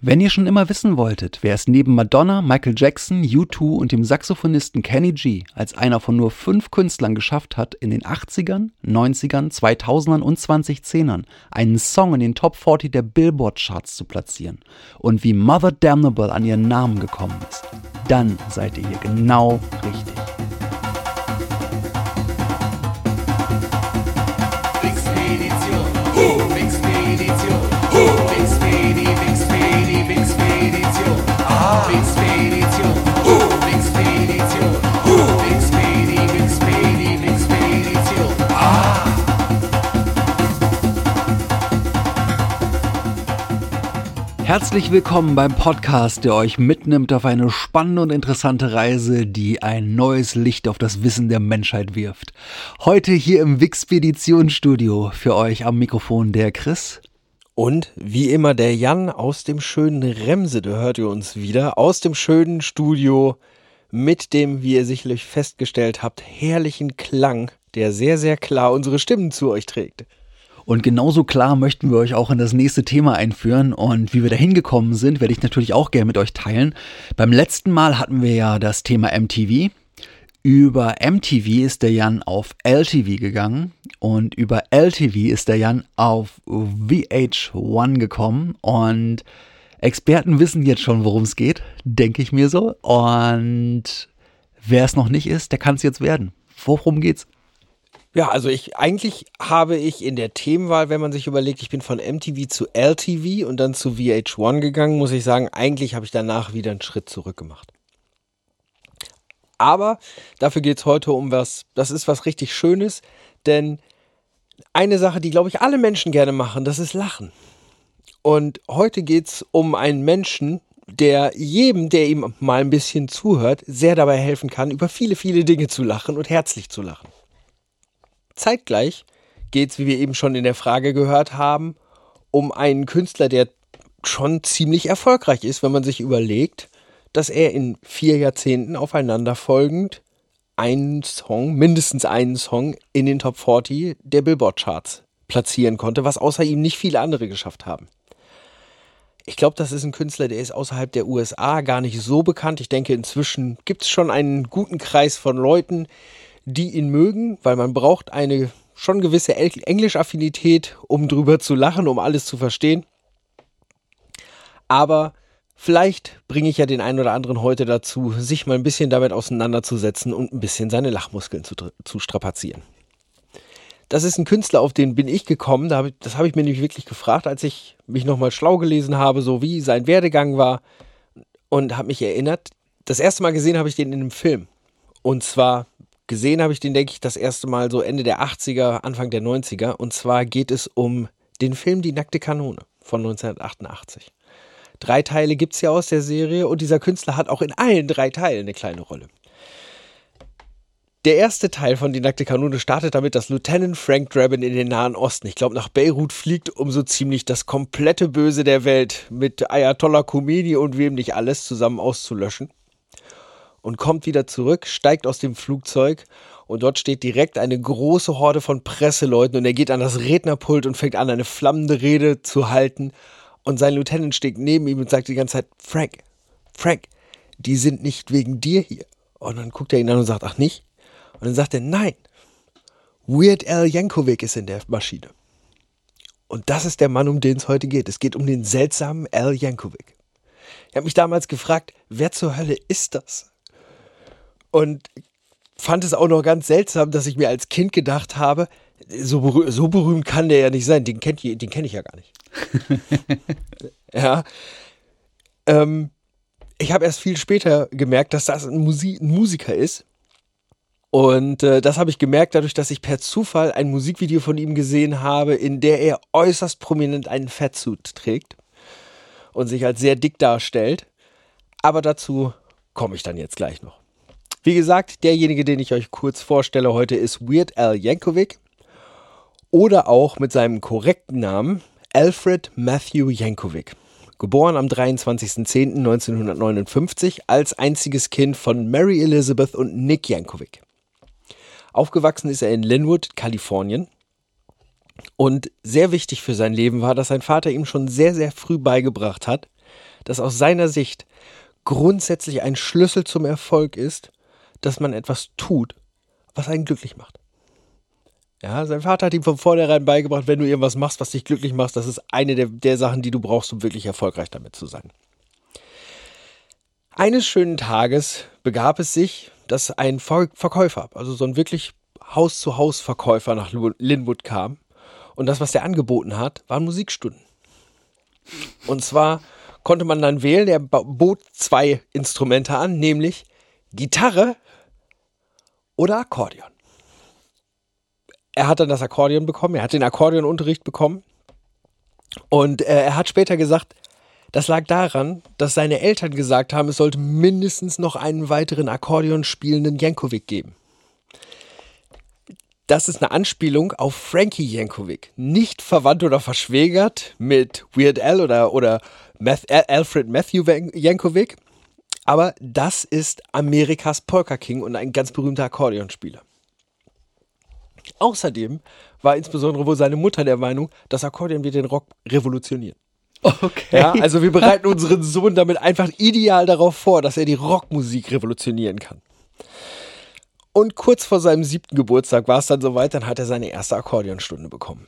Wenn ihr schon immer wissen wolltet, wer es neben Madonna, Michael Jackson, U2 und dem Saxophonisten Kenny G als einer von nur fünf Künstlern geschafft hat, in den 80ern, 90ern, 2000ern und 2010ern einen Song in den Top 40 der Billboard-Charts zu platzieren und wie Mother Damnable an ihren Namen gekommen ist, dann seid ihr hier genau richtig. Herzlich willkommen beim Podcast, der euch mitnimmt auf eine spannende und interessante Reise, die ein neues Licht auf das Wissen der Menschheit wirft. Heute hier im Wixpeditionsstudio für euch am Mikrofon der Chris. Und wie immer der Jan aus dem schönen Remse, da hört ihr uns wieder, aus dem schönen Studio mit dem, wie ihr sicherlich festgestellt habt, herrlichen Klang, der sehr, sehr klar unsere Stimmen zu euch trägt. Und genauso klar möchten wir euch auch in das nächste Thema einführen. Und wie wir da hingekommen sind, werde ich natürlich auch gerne mit euch teilen. Beim letzten Mal hatten wir ja das Thema MTV. Über MTV ist der Jan auf LTV gegangen und über LTV ist der Jan auf VH1 gekommen. Und Experten wissen jetzt schon, worum es geht, denke ich mir so. Und wer es noch nicht ist, der kann es jetzt werden. Worum geht's? Ja, also ich eigentlich habe ich in der Themenwahl, wenn man sich überlegt, ich bin von MTV zu LTV und dann zu VH1 gegangen, muss ich sagen, eigentlich habe ich danach wieder einen Schritt zurück gemacht. Aber dafür geht es heute um was, das ist was richtig Schönes, denn eine Sache, die, glaube ich, alle Menschen gerne machen, das ist Lachen. Und heute geht es um einen Menschen, der jedem, der ihm mal ein bisschen zuhört, sehr dabei helfen kann, über viele, viele Dinge zu lachen und herzlich zu lachen. Zeitgleich geht es, wie wir eben schon in der Frage gehört haben, um einen Künstler, der schon ziemlich erfolgreich ist, wenn man sich überlegt, dass er in vier Jahrzehnten aufeinanderfolgend einen Song, mindestens einen Song in den Top 40 der Billboard-Charts platzieren konnte, was außer ihm nicht viele andere geschafft haben. Ich glaube, das ist ein Künstler, der ist außerhalb der USA gar nicht so bekannt. Ich denke, inzwischen gibt es schon einen guten Kreis von Leuten, die ihn mögen, weil man braucht eine schon gewisse Englischaffinität, um drüber zu lachen, um alles zu verstehen. Aber vielleicht bringe ich ja den einen oder anderen heute dazu, sich mal ein bisschen damit auseinanderzusetzen und ein bisschen seine Lachmuskeln zu, zu strapazieren. Das ist ein Künstler, auf den bin ich gekommen. Das habe ich mir nämlich wirklich gefragt, als ich mich nochmal schlau gelesen habe, so wie sein Werdegang war und habe mich erinnert. Das erste Mal gesehen habe ich den in einem Film. Und zwar Gesehen habe ich den, denke ich, das erste Mal so Ende der 80er, Anfang der 90er. Und zwar geht es um den Film Die nackte Kanone von 1988. Drei Teile gibt es ja aus der Serie und dieser Künstler hat auch in allen drei Teilen eine kleine Rolle. Der erste Teil von Die nackte Kanone startet damit, dass Lieutenant Frank Drabin in den Nahen Osten, ich glaube nach Beirut fliegt, um so ziemlich das komplette Böse der Welt mit Ayatollah Khomeini und wem nicht alles zusammen auszulöschen und kommt wieder zurück, steigt aus dem Flugzeug und dort steht direkt eine große Horde von Presseleuten und er geht an das Rednerpult und fängt an, eine flammende Rede zu halten. Und sein Lieutenant steht neben ihm und sagt die ganze Zeit, Frank, Frank, die sind nicht wegen dir hier. Und dann guckt er ihn an und sagt, ach nicht? Und dann sagt er, nein, Weird Al Yankovic ist in der Maschine. Und das ist der Mann, um den es heute geht. Es geht um den seltsamen Al Yankovic. Ich habe mich damals gefragt, wer zur Hölle ist das? Und fand es auch noch ganz seltsam, dass ich mir als Kind gedacht habe, so, berüh so berühmt kann der ja nicht sein. Den, kennt, den kenne ich ja gar nicht. ja. Ähm, ich habe erst viel später gemerkt, dass das ein, Musi ein Musiker ist. Und äh, das habe ich gemerkt dadurch, dass ich per Zufall ein Musikvideo von ihm gesehen habe, in der er äußerst prominent einen Fettsuit trägt und sich als sehr dick darstellt. Aber dazu komme ich dann jetzt gleich noch. Wie gesagt, derjenige, den ich euch kurz vorstelle heute, ist Weird Al Yankovic oder auch mit seinem korrekten Namen Alfred Matthew Yankovic. Geboren am 23.10.1959 als einziges Kind von Mary Elizabeth und Nick Yankovic. Aufgewachsen ist er in Linwood, Kalifornien. Und sehr wichtig für sein Leben war, dass sein Vater ihm schon sehr, sehr früh beigebracht hat, dass aus seiner Sicht grundsätzlich ein Schlüssel zum Erfolg ist, dass man etwas tut, was einen glücklich macht. Ja, sein Vater hat ihm von vornherein beigebracht, wenn du irgendwas machst, was dich glücklich macht, das ist eine der, der Sachen, die du brauchst, um wirklich erfolgreich damit zu sein. Eines schönen Tages begab es sich, dass ein Ver Verkäufer, also so ein wirklich Haus-zu-Haus-Verkäufer nach Linwood kam. Und das, was der angeboten hat, waren Musikstunden. Und zwar konnte man dann wählen, der bot zwei Instrumente an, nämlich Gitarre oder Akkordeon. Er hat dann das Akkordeon bekommen, er hat den Akkordeonunterricht bekommen und äh, er hat später gesagt, das lag daran, dass seine Eltern gesagt haben, es sollte mindestens noch einen weiteren Akkordeon spielenden Jankovic geben. Das ist eine Anspielung auf Frankie Jankovic, nicht verwandt oder verschwägert mit Weird Al oder, oder Alfred Matthew Jankovic, aber das ist Amerikas Polka King und ein ganz berühmter Akkordeonspieler. Außerdem war insbesondere wohl seine Mutter der Meinung, das Akkordeon wird den Rock revolutionieren. Okay. Ja, also wir bereiten unseren Sohn damit einfach ideal darauf vor, dass er die Rockmusik revolutionieren kann. Und kurz vor seinem siebten Geburtstag war es dann soweit, dann hat er seine erste Akkordeonstunde bekommen.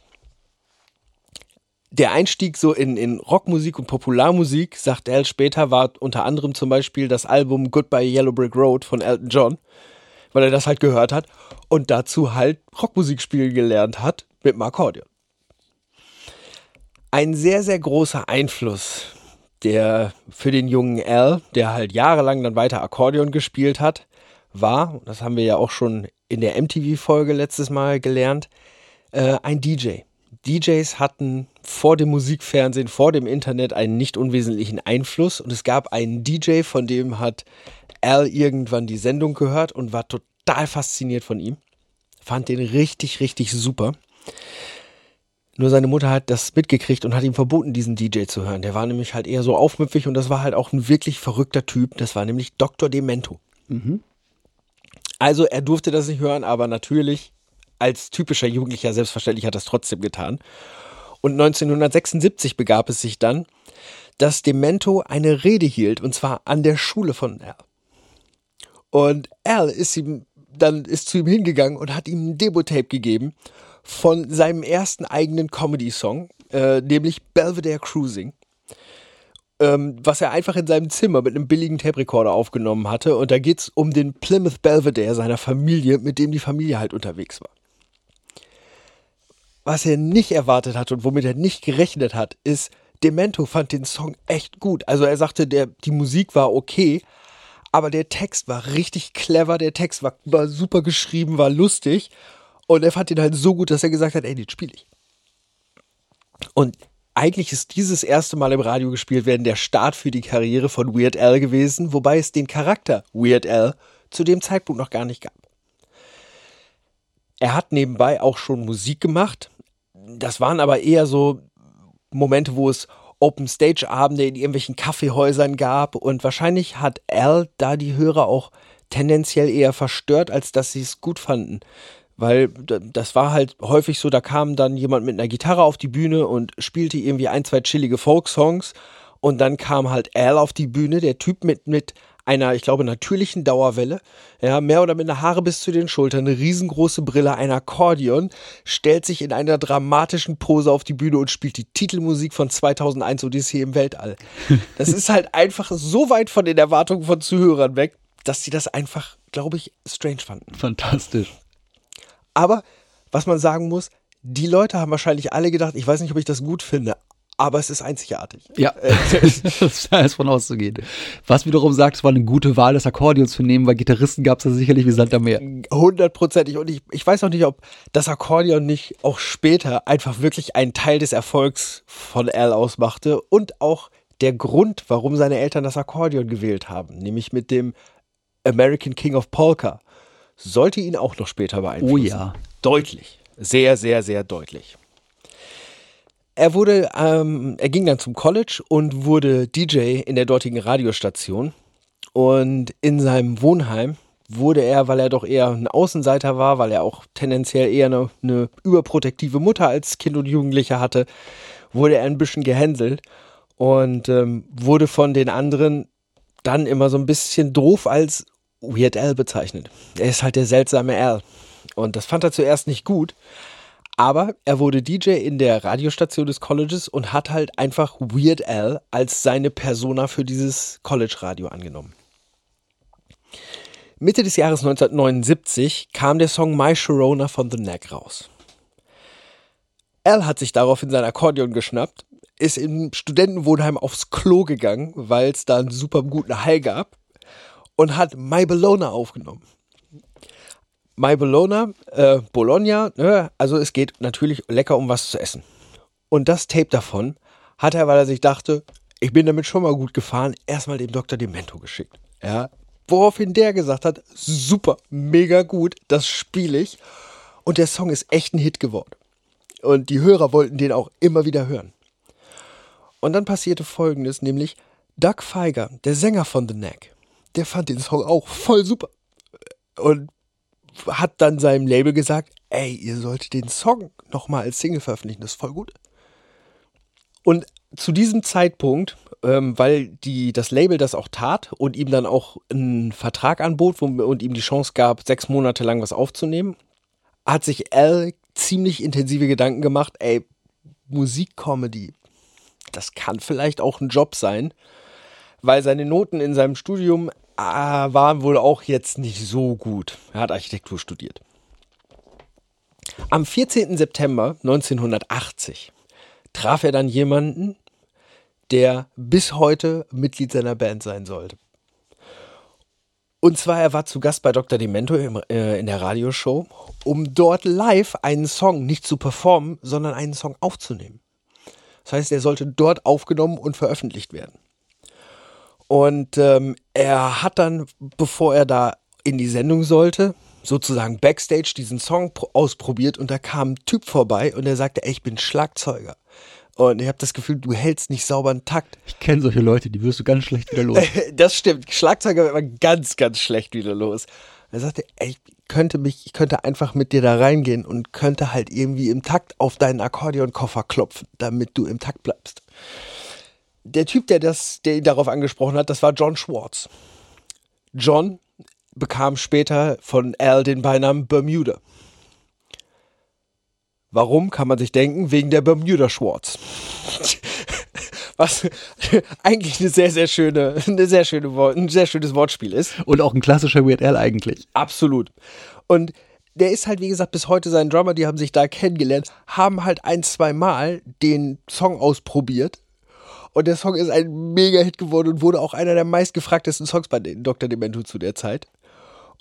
Der Einstieg so in, in Rockmusik und Popularmusik, sagt Al später, war unter anderem zum Beispiel das Album Goodbye Yellow Brick Road von Elton John weil er das halt gehört hat und dazu halt Rockmusik spielen gelernt hat mit dem Akkordeon. Ein sehr, sehr großer Einfluss, der für den jungen Al, der halt jahrelang dann weiter Akkordeon gespielt hat, war, das haben wir ja auch schon in der MTV-Folge letztes Mal gelernt, äh, ein DJ. DJs hatten vor dem Musikfernsehen, vor dem Internet einen nicht unwesentlichen Einfluss und es gab einen DJ, von dem hat Al irgendwann die Sendung gehört und war total fasziniert von ihm. Fand den richtig, richtig super. Nur seine Mutter hat das mitgekriegt und hat ihm verboten, diesen DJ zu hören. Der war nämlich halt eher so aufmüpfig und das war halt auch ein wirklich verrückter Typ. Das war nämlich Dr. Demento. Mhm. Also er durfte das nicht hören, aber natürlich als typischer Jugendlicher selbstverständlich hat er es trotzdem getan. Und 1976 begab es sich dann, dass Demento eine Rede hielt und zwar an der Schule von Al. Und Al ist ihm dann ist zu ihm hingegangen und hat ihm ein Demo-Tape gegeben von seinem ersten eigenen Comedy-Song, äh, nämlich Belvedere Cruising. Ähm, was er einfach in seinem Zimmer mit einem billigen Tape-Recorder aufgenommen hatte. Und da geht es um den Plymouth Belvedere seiner Familie, mit dem die Familie halt unterwegs war. Was er nicht erwartet hat und womit er nicht gerechnet hat, ist, Demento fand den Song echt gut. Also er sagte, der, die Musik war okay, aber der Text war richtig clever, der Text war, war super geschrieben, war lustig. Und er fand ihn halt so gut, dass er gesagt hat, ey, den spiele ich. Und eigentlich ist dieses erste Mal im Radio gespielt werden der Start für die Karriere von Weird Al gewesen, wobei es den Charakter Weird Al zu dem Zeitpunkt noch gar nicht gab. Er hat nebenbei auch schon Musik gemacht. Das waren aber eher so Momente, wo es Open Stage Abende in irgendwelchen Kaffeehäusern gab und wahrscheinlich hat Al da die Hörer auch tendenziell eher verstört, als dass sie es gut fanden. Weil das war halt häufig so, da kam dann jemand mit einer Gitarre auf die Bühne und spielte irgendwie ein, zwei chillige Folksongs und dann kam halt Al auf die Bühne, der Typ mit, mit einer, ich glaube, natürlichen Dauerwelle, ja, mehr oder minder Haare bis zu den Schultern, eine riesengroße Brille, ein Akkordeon, stellt sich in einer dramatischen Pose auf die Bühne und spielt die Titelmusik von 2001 Odyssee im Weltall. Das ist halt einfach so weit von den Erwartungen von Zuhörern weg, dass sie das einfach, glaube ich, strange fanden. Fantastisch. Aber was man sagen muss, die Leute haben wahrscheinlich alle gedacht, ich weiß nicht, ob ich das gut finde, aber es ist einzigartig. Ja, da ist von auszugehen. Was wiederum sagt, es war eine gute Wahl, das Akkordeon zu nehmen, weil Gitarristen gab es ja sicherlich wie Sand am Meer. Hundertprozentig. Und ich, ich weiß auch nicht, ob das Akkordeon nicht auch später einfach wirklich ein Teil des Erfolgs von Al ausmachte und auch der Grund, warum seine Eltern das Akkordeon gewählt haben. Nämlich mit dem American King of Polka sollte ihn auch noch später beeinflussen. Oh ja. Deutlich. Sehr, sehr, sehr deutlich. Er wurde, ähm, er ging dann zum College und wurde DJ in der dortigen Radiostation. Und in seinem Wohnheim wurde er, weil er doch eher ein Außenseiter war, weil er auch tendenziell eher eine, eine überprotektive Mutter als Kind und Jugendlicher hatte, wurde er ein bisschen gehänselt und ähm, wurde von den anderen dann immer so ein bisschen doof als Weird Al bezeichnet. Er ist halt der seltsame Al. Und das fand er zuerst nicht gut. Aber er wurde DJ in der Radiostation des Colleges und hat halt einfach Weird Al als seine Persona für dieses College-Radio angenommen. Mitte des Jahres 1979 kam der Song My Sharona von The Neck raus. Al hat sich daraufhin sein Akkordeon geschnappt, ist im Studentenwohnheim aufs Klo gegangen, weil es da einen super guten High gab und hat My Bologna aufgenommen. My Bologna, äh, Bologna, ne? also es geht natürlich lecker um was zu essen. Und das Tape davon hat er, weil er sich dachte, ich bin damit schon mal gut gefahren, erstmal dem Dr. Demento geschickt. Ja, woraufhin der gesagt hat, super, mega gut, das spiele ich. Und der Song ist echt ein Hit geworden. Und die Hörer wollten den auch immer wieder hören. Und dann passierte folgendes, nämlich Doug Feiger, der Sänger von The Neck, der fand den Song auch voll super. Und hat dann seinem Label gesagt, ey, ihr solltet den Song nochmal als Single veröffentlichen, das ist voll gut. Und zu diesem Zeitpunkt, ähm, weil die, das Label das auch tat und ihm dann auch einen Vertrag anbot wo, und ihm die Chance gab, sechs Monate lang was aufzunehmen, hat sich Al ziemlich intensive Gedanken gemacht, ey, Musikcomedy, das kann vielleicht auch ein Job sein, weil seine Noten in seinem Studium waren wohl auch jetzt nicht so gut. Er hat Architektur studiert. Am 14. September 1980 traf er dann jemanden, der bis heute Mitglied seiner Band sein sollte. Und zwar, er war zu Gast bei Dr. Demento im, äh, in der Radioshow, um dort live einen Song nicht zu performen, sondern einen Song aufzunehmen. Das heißt, er sollte dort aufgenommen und veröffentlicht werden. Und ähm, er hat dann, bevor er da in die Sendung sollte, sozusagen backstage diesen Song ausprobiert und da kam ein Typ vorbei und er sagte, ey, ich bin Schlagzeuger. Und ich habe das Gefühl, du hältst nicht sauber einen Takt. Ich kenne solche Leute, die wirst du ganz schlecht wieder los. das stimmt. Schlagzeuger wird man ganz, ganz schlecht wieder los. Er sagte, ey, ich könnte mich, ich könnte einfach mit dir da reingehen und könnte halt irgendwie im Takt auf deinen Akkordeonkoffer klopfen, damit du im Takt bleibst. Der Typ, der das, der ihn darauf angesprochen hat, das war John Schwartz. John bekam später von Al den Beinamen Bermuda. Warum kann man sich denken? Wegen der Bermuda Schwartz. Was eigentlich eine sehr, sehr schöne, eine sehr schöne, ein sehr schönes Wortspiel ist. Und auch ein klassischer Weird Al eigentlich. Absolut. Und der ist halt, wie gesagt, bis heute sein Drummer, die haben sich da kennengelernt, haben halt ein, zwei Mal den Song ausprobiert. Und der Song ist ein Mega-Hit geworden und wurde auch einer der meistgefragtesten Songs bei Dr. Demento zu der Zeit.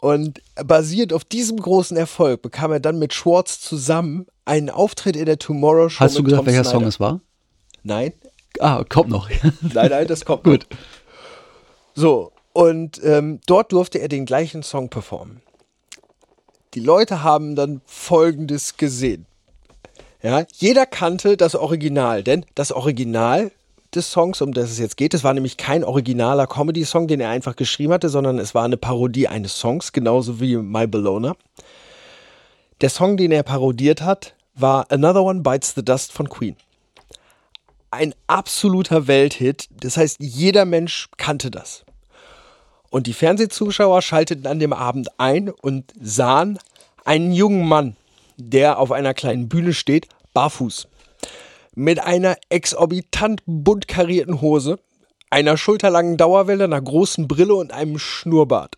Und basierend auf diesem großen Erfolg bekam er dann mit Schwartz zusammen einen Auftritt in der Tomorrow Show. Hast du gesagt, Tom welcher Snyder. Song es war? Nein. Ah, kommt noch. nein, nein, das kommt Gut. Noch. So, und ähm, dort durfte er den gleichen Song performen. Die Leute haben dann Folgendes gesehen. Ja, jeder kannte das Original, denn das Original des Songs, um das es jetzt geht. Es war nämlich kein originaler Comedy-Song, den er einfach geschrieben hatte, sondern es war eine Parodie eines Songs, genauso wie My Bologna. Der Song, den er parodiert hat, war Another One Bites the Dust von Queen. Ein absoluter Welthit. Das heißt, jeder Mensch kannte das. Und die Fernsehzuschauer schalteten an dem Abend ein und sahen einen jungen Mann, der auf einer kleinen Bühne steht, barfuß mit einer exorbitant bunt karierten Hose, einer schulterlangen Dauerwelle, einer großen Brille und einem Schnurrbart.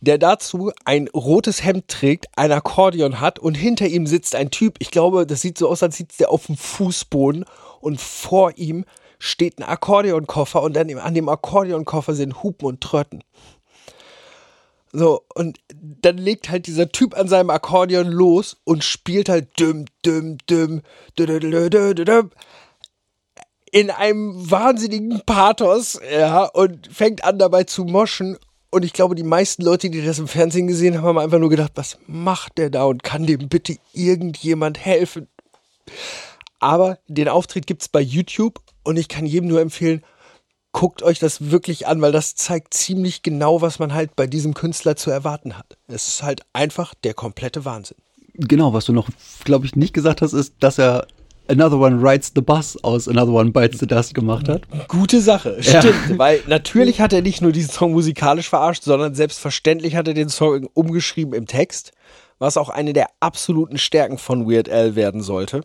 Der dazu ein rotes Hemd trägt, ein Akkordeon hat und hinter ihm sitzt ein Typ. Ich glaube, das sieht so aus, als sitzt der auf dem Fußboden und vor ihm steht ein Akkordeonkoffer und an dem, an dem Akkordeonkoffer sind Hupen und Tröten. So, und dann legt halt dieser Typ an seinem Akkordeon los und spielt halt düm, düm, düm, düm, düm, düm, düm. in einem wahnsinnigen Pathos, ja, und fängt an dabei zu moschen. Und ich glaube, die meisten Leute, die das im Fernsehen gesehen haben, haben einfach nur gedacht, was macht der da und kann dem bitte irgendjemand helfen? Aber den Auftritt gibt's bei YouTube und ich kann jedem nur empfehlen, guckt euch das wirklich an, weil das zeigt ziemlich genau, was man halt bei diesem Künstler zu erwarten hat. Es ist halt einfach der komplette Wahnsinn. Genau, was du noch, glaube ich, nicht gesagt hast, ist, dass er Another One Rides the Bus aus Another One Bites the Dust gemacht hat. Gute Sache, Ja. stimmt. Weil natürlich hat er nicht nur diesen Song musikalisch verarscht, sondern selbstverständlich hat er den Song umgeschrieben im Text, was auch eine der absoluten Stärken von Weird Al werden sollte,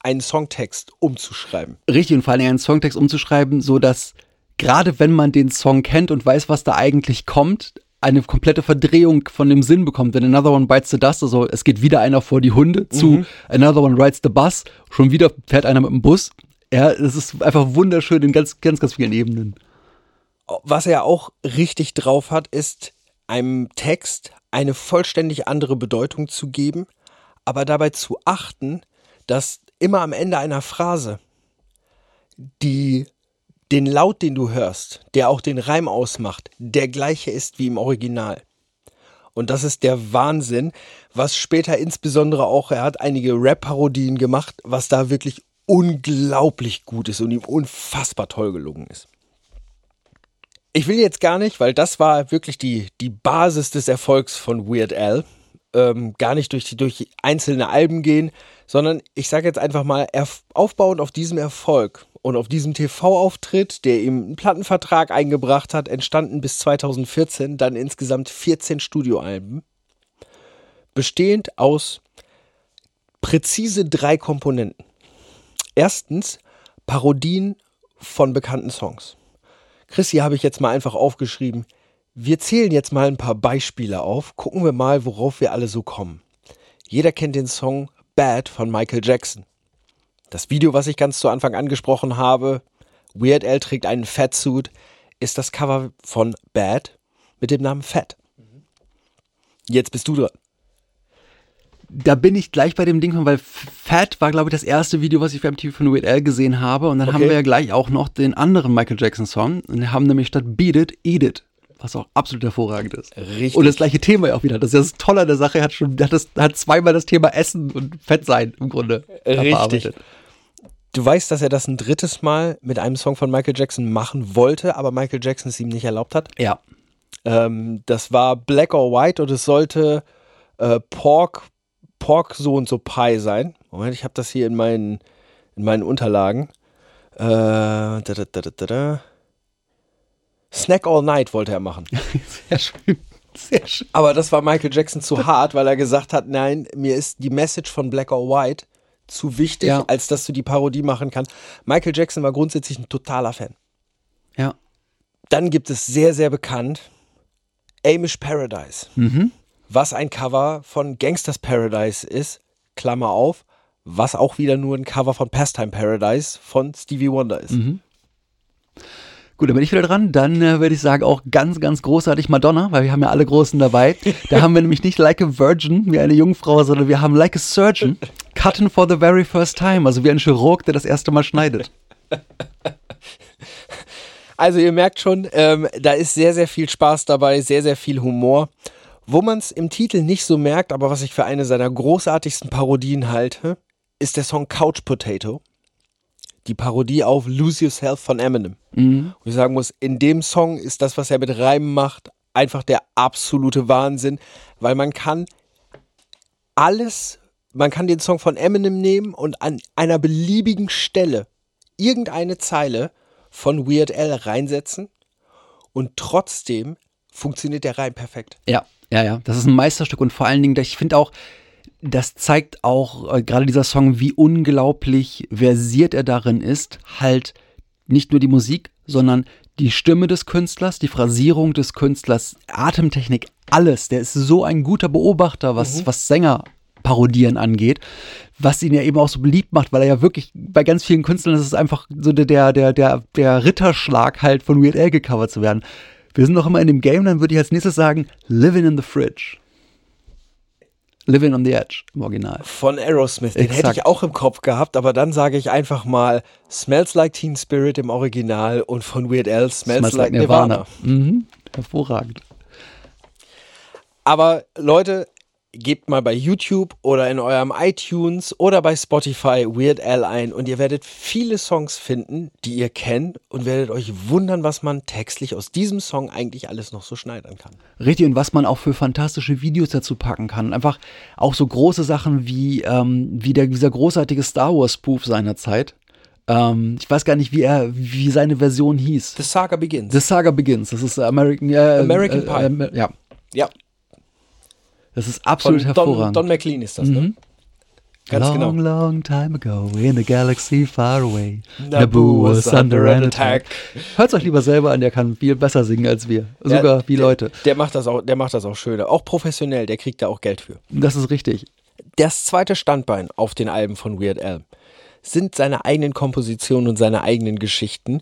einen Songtext umzuschreiben. Richtig, und vor allem einen Songtext umzuschreiben, so dass gerade wenn man den Song kennt und weiß, was da eigentlich kommt, eine komplette Verdrehung von dem Sinn bekommt. Denn Another One Bites the Dust, also es geht wieder einer vor die Hunde zu Another One Rides the Bus, schon wieder fährt einer mit dem Bus. Ja, es ist einfach wunderschön in ganz, ganz, ganz vielen Ebenen. Was er auch richtig drauf hat, ist einem Text eine vollständig andere Bedeutung zu geben, aber dabei zu achten, dass immer am Ende einer Phrase die den Laut, den du hörst, der auch den Reim ausmacht, der gleiche ist wie im Original. Und das ist der Wahnsinn, was später insbesondere auch, er hat einige Rap-Parodien gemacht, was da wirklich unglaublich gut ist und ihm unfassbar toll gelungen ist. Ich will jetzt gar nicht, weil das war wirklich die, die Basis des Erfolgs von Weird Al, ähm, gar nicht durch, durch einzelne Alben gehen, sondern ich sage jetzt einfach mal, aufbauend auf diesem Erfolg und auf diesem TV-Auftritt, der ihm einen Plattenvertrag eingebracht hat, entstanden bis 2014 dann insgesamt 14 Studioalben, bestehend aus präzise drei Komponenten. Erstens Parodien von bekannten Songs. Chris, hier habe ich jetzt mal einfach aufgeschrieben. Wir zählen jetzt mal ein paar Beispiele auf. Gucken wir mal, worauf wir alle so kommen. Jeder kennt den Song Bad von Michael Jackson. Das Video, was ich ganz zu Anfang angesprochen habe, Weird Al trägt einen Fatsuit, ist das Cover von Bad mit dem Namen Fat. Jetzt bist du dran. Da bin ich gleich bei dem Ding, weil Fat war, glaube ich, das erste Video, was ich für MTV von Weird Al gesehen habe. Und dann haben Okay. wir ja gleich auch noch den anderen Michael Jackson Song. Und wir haben nämlich statt Beat It, Eat It. Was auch absolut hervorragend ist. Richtig. Und das gleiche Thema ja auch wieder. Das ist ja das Tolle an der Sache. Er hat schon, hat, das, hat zweimal das Thema Essen und Fett sein im Grunde. Richtig. verarbeitet. Du weißt, dass er das ein drittes Mal mit einem Song von Michael Jackson machen wollte, aber Michael Jackson es ihm nicht erlaubt hat. Ja. Ähm, das war Black or White und es sollte äh, Pork, Pork so und so Pie sein. Moment, ich habe das hier in meinen, in meinen Unterlagen. Äh, da, da, da. Snack All Night wollte er machen. Sehr schön. Sehr schön. Aber das war Michael Jackson zu hart, weil er gesagt hat, nein, mir ist die Message von Black or White zu wichtig, Ja. als dass du die Parodie machen kannst. Michael Jackson war grundsätzlich ein totaler Fan. Ja. Dann gibt es sehr, sehr bekannt Amish Paradise. Was ein Cover von Gangsters Paradise ist, Klammer auf, was auch wieder nur ein Cover von Pastime Paradise von Stevie Wonder ist. Gut, dann bin ich wieder dran. Dann äh, würde ich sagen, auch ganz, ganz großartig Madonna, weil wir haben ja alle Großen dabei. Da haben wir nämlich nicht like a virgin, wie eine Jungfrau, sondern wir haben like a surgeon, cutting for the very first time. Also wie ein Chirurg, der das erste Mal schneidet. Also ihr merkt schon, ähm, da ist sehr, sehr viel Spaß dabei, sehr, sehr viel Humor. Wo man es im Titel nicht so merkt, aber was ich für eine seiner großartigsten Parodien halte, ist der Song Couch Potato. Die Parodie auf Lose Yourself von Eminem. Und ich sagen muss, in dem Song ist das, was er mit Reimen macht, einfach der absolute Wahnsinn, weil man kann alles, man kann den Song von Eminem nehmen und an einer beliebigen Stelle irgendeine Zeile von Weird Al reinsetzen und trotzdem funktioniert der Reim perfekt. Ja, ja, ja. Das ist ein Meisterstück und vor allen Dingen, ich finde auch, das zeigt auch äh, gerade dieser Song, wie unglaublich versiert er darin ist, halt nicht nur die Musik, sondern die Stimme des Künstlers, die Phrasierung des Künstlers, Atemtechnik, alles. Der ist so ein guter Beobachter, was, was Sänger parodieren angeht, was ihn ja eben auch so beliebt macht, weil er ja wirklich bei ganz vielen Künstlern ist es einfach so der, der, der, der, der Ritterschlag halt von Weird Al gecovert zu werden. Wir sind noch immer in dem Game, dann würde ich als nächstes sagen, Living in the Fridge. Living on the Edge im Original. Von Aerosmith. Den hätte Exakt. ich auch im Kopf gehabt, aber dann sage ich einfach mal Smells Like Teen Spirit im Original und von Weird Al Smells, Like, Nirvana. Mhm. Hervorragend. Aber Leute, gebt mal bei YouTube oder in eurem iTunes oder bei Spotify Weird Al ein und ihr werdet viele Songs finden, die ihr kennt und werdet euch wundern, was man textlich aus diesem Song eigentlich alles noch so schneidern kann. Richtig, und was man auch für fantastische Videos dazu packen kann. Einfach auch so große Sachen wie, ähm, wie der, dieser großartige Star Wars Spoof seiner Zeit. Ähm, ich weiß gar nicht, wie er, wie seine Version hieß. The Saga Begins. The Saga Begins. Das ist American, äh, American Pie. Äh, äh, ja, ja, das ist von absolut Don, hervorragend. Don McLean ist das, ne? Ganz long, genau. long time ago in a galaxy far away, Naboo was under an attack. Hört euch lieber selber an, der kann viel besser singen als wir. Sogar Der- wie der, Leute. Der macht das auch, der macht das auch schöner. Auch professionell, der kriegt da auch Geld für. Das ist richtig. Das zweite Standbein auf den Alben von Weird Al sind seine eigenen Kompositionen und seine eigenen Geschichten,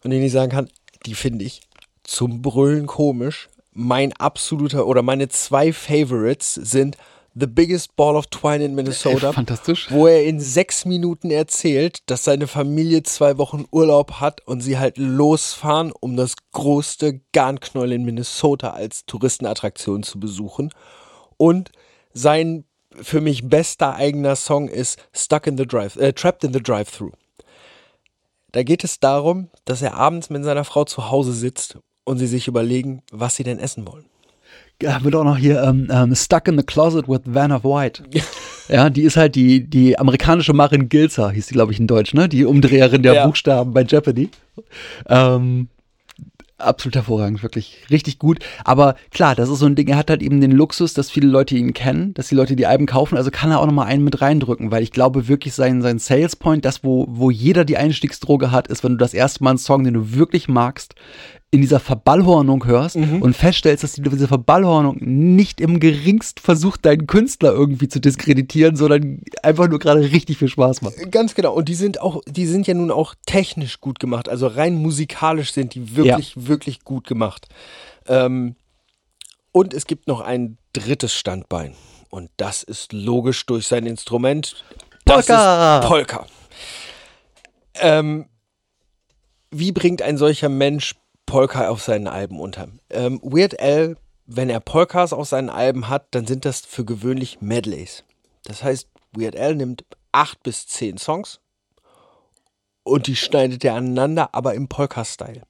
von denen ich sagen kann, die finde ich zum Brüllen komisch. Mein absoluter oder meine zwei Favorites sind The Biggest Ball of Twine in Minnesota, Äh, fantastisch. wo er in sechs Minuten erzählt, dass seine Familie zwei Wochen Urlaub hat und sie halt losfahren, um das größte Garnknäuel in Minnesota als Touristenattraktion zu besuchen. Und sein für mich bester eigener Song ist Stuck in the Drive, äh, Trapped in the Drive-Thru. Da geht es darum, dass er abends mit seiner Frau zu Hause sitzt und sie sich überlegen, was sie denn essen wollen. Ja, haben wir doch noch hier ähm, ähm, Stuck in the Closet with Van of White. Ja, die ist halt die, die amerikanische Marin Gilzer, hieß die, glaube ich, in Deutsch, ne? Die Umdreherin der Ja. Buchstaben bei Jeopardy. Ähm, absolut hervorragend, wirklich richtig gut. Aber klar, das ist so ein Ding, er hat halt eben den Luxus, dass viele Leute ihn kennen, dass die Leute die Alben kaufen, also kann er auch nochmal einen mit reindrücken, weil ich glaube wirklich sein, sein Sales Point, das, wo, wo jeder die Einstiegsdroge hat, ist, wenn du das erste Mal einen Song, den du wirklich magst, in dieser Verballhornung hörst und feststellst, dass die, diese Verballhornung nicht im geringst versucht, deinen Künstler irgendwie zu diskreditieren, sondern einfach nur gerade richtig viel Spaß macht. Ganz genau. Und die sind auch, die sind ja nun auch technisch gut gemacht. Also rein musikalisch sind die wirklich, wirklich gut gemacht. Ähm, und es gibt noch ein drittes Standbein. Und das ist logisch durch sein Instrument. Das Polka! Ist Polka. Ähm, wie bringt ein solcher Mensch Polka auf seinen Alben unter? Ähm, Weird Al, wenn er Polkas auf seinen Alben hat, dann sind das für gewöhnlich Medleys. Das heißt, Weird Al nimmt acht bis zehn Songs und die schneidet er aneinander, aber im Polka-Style.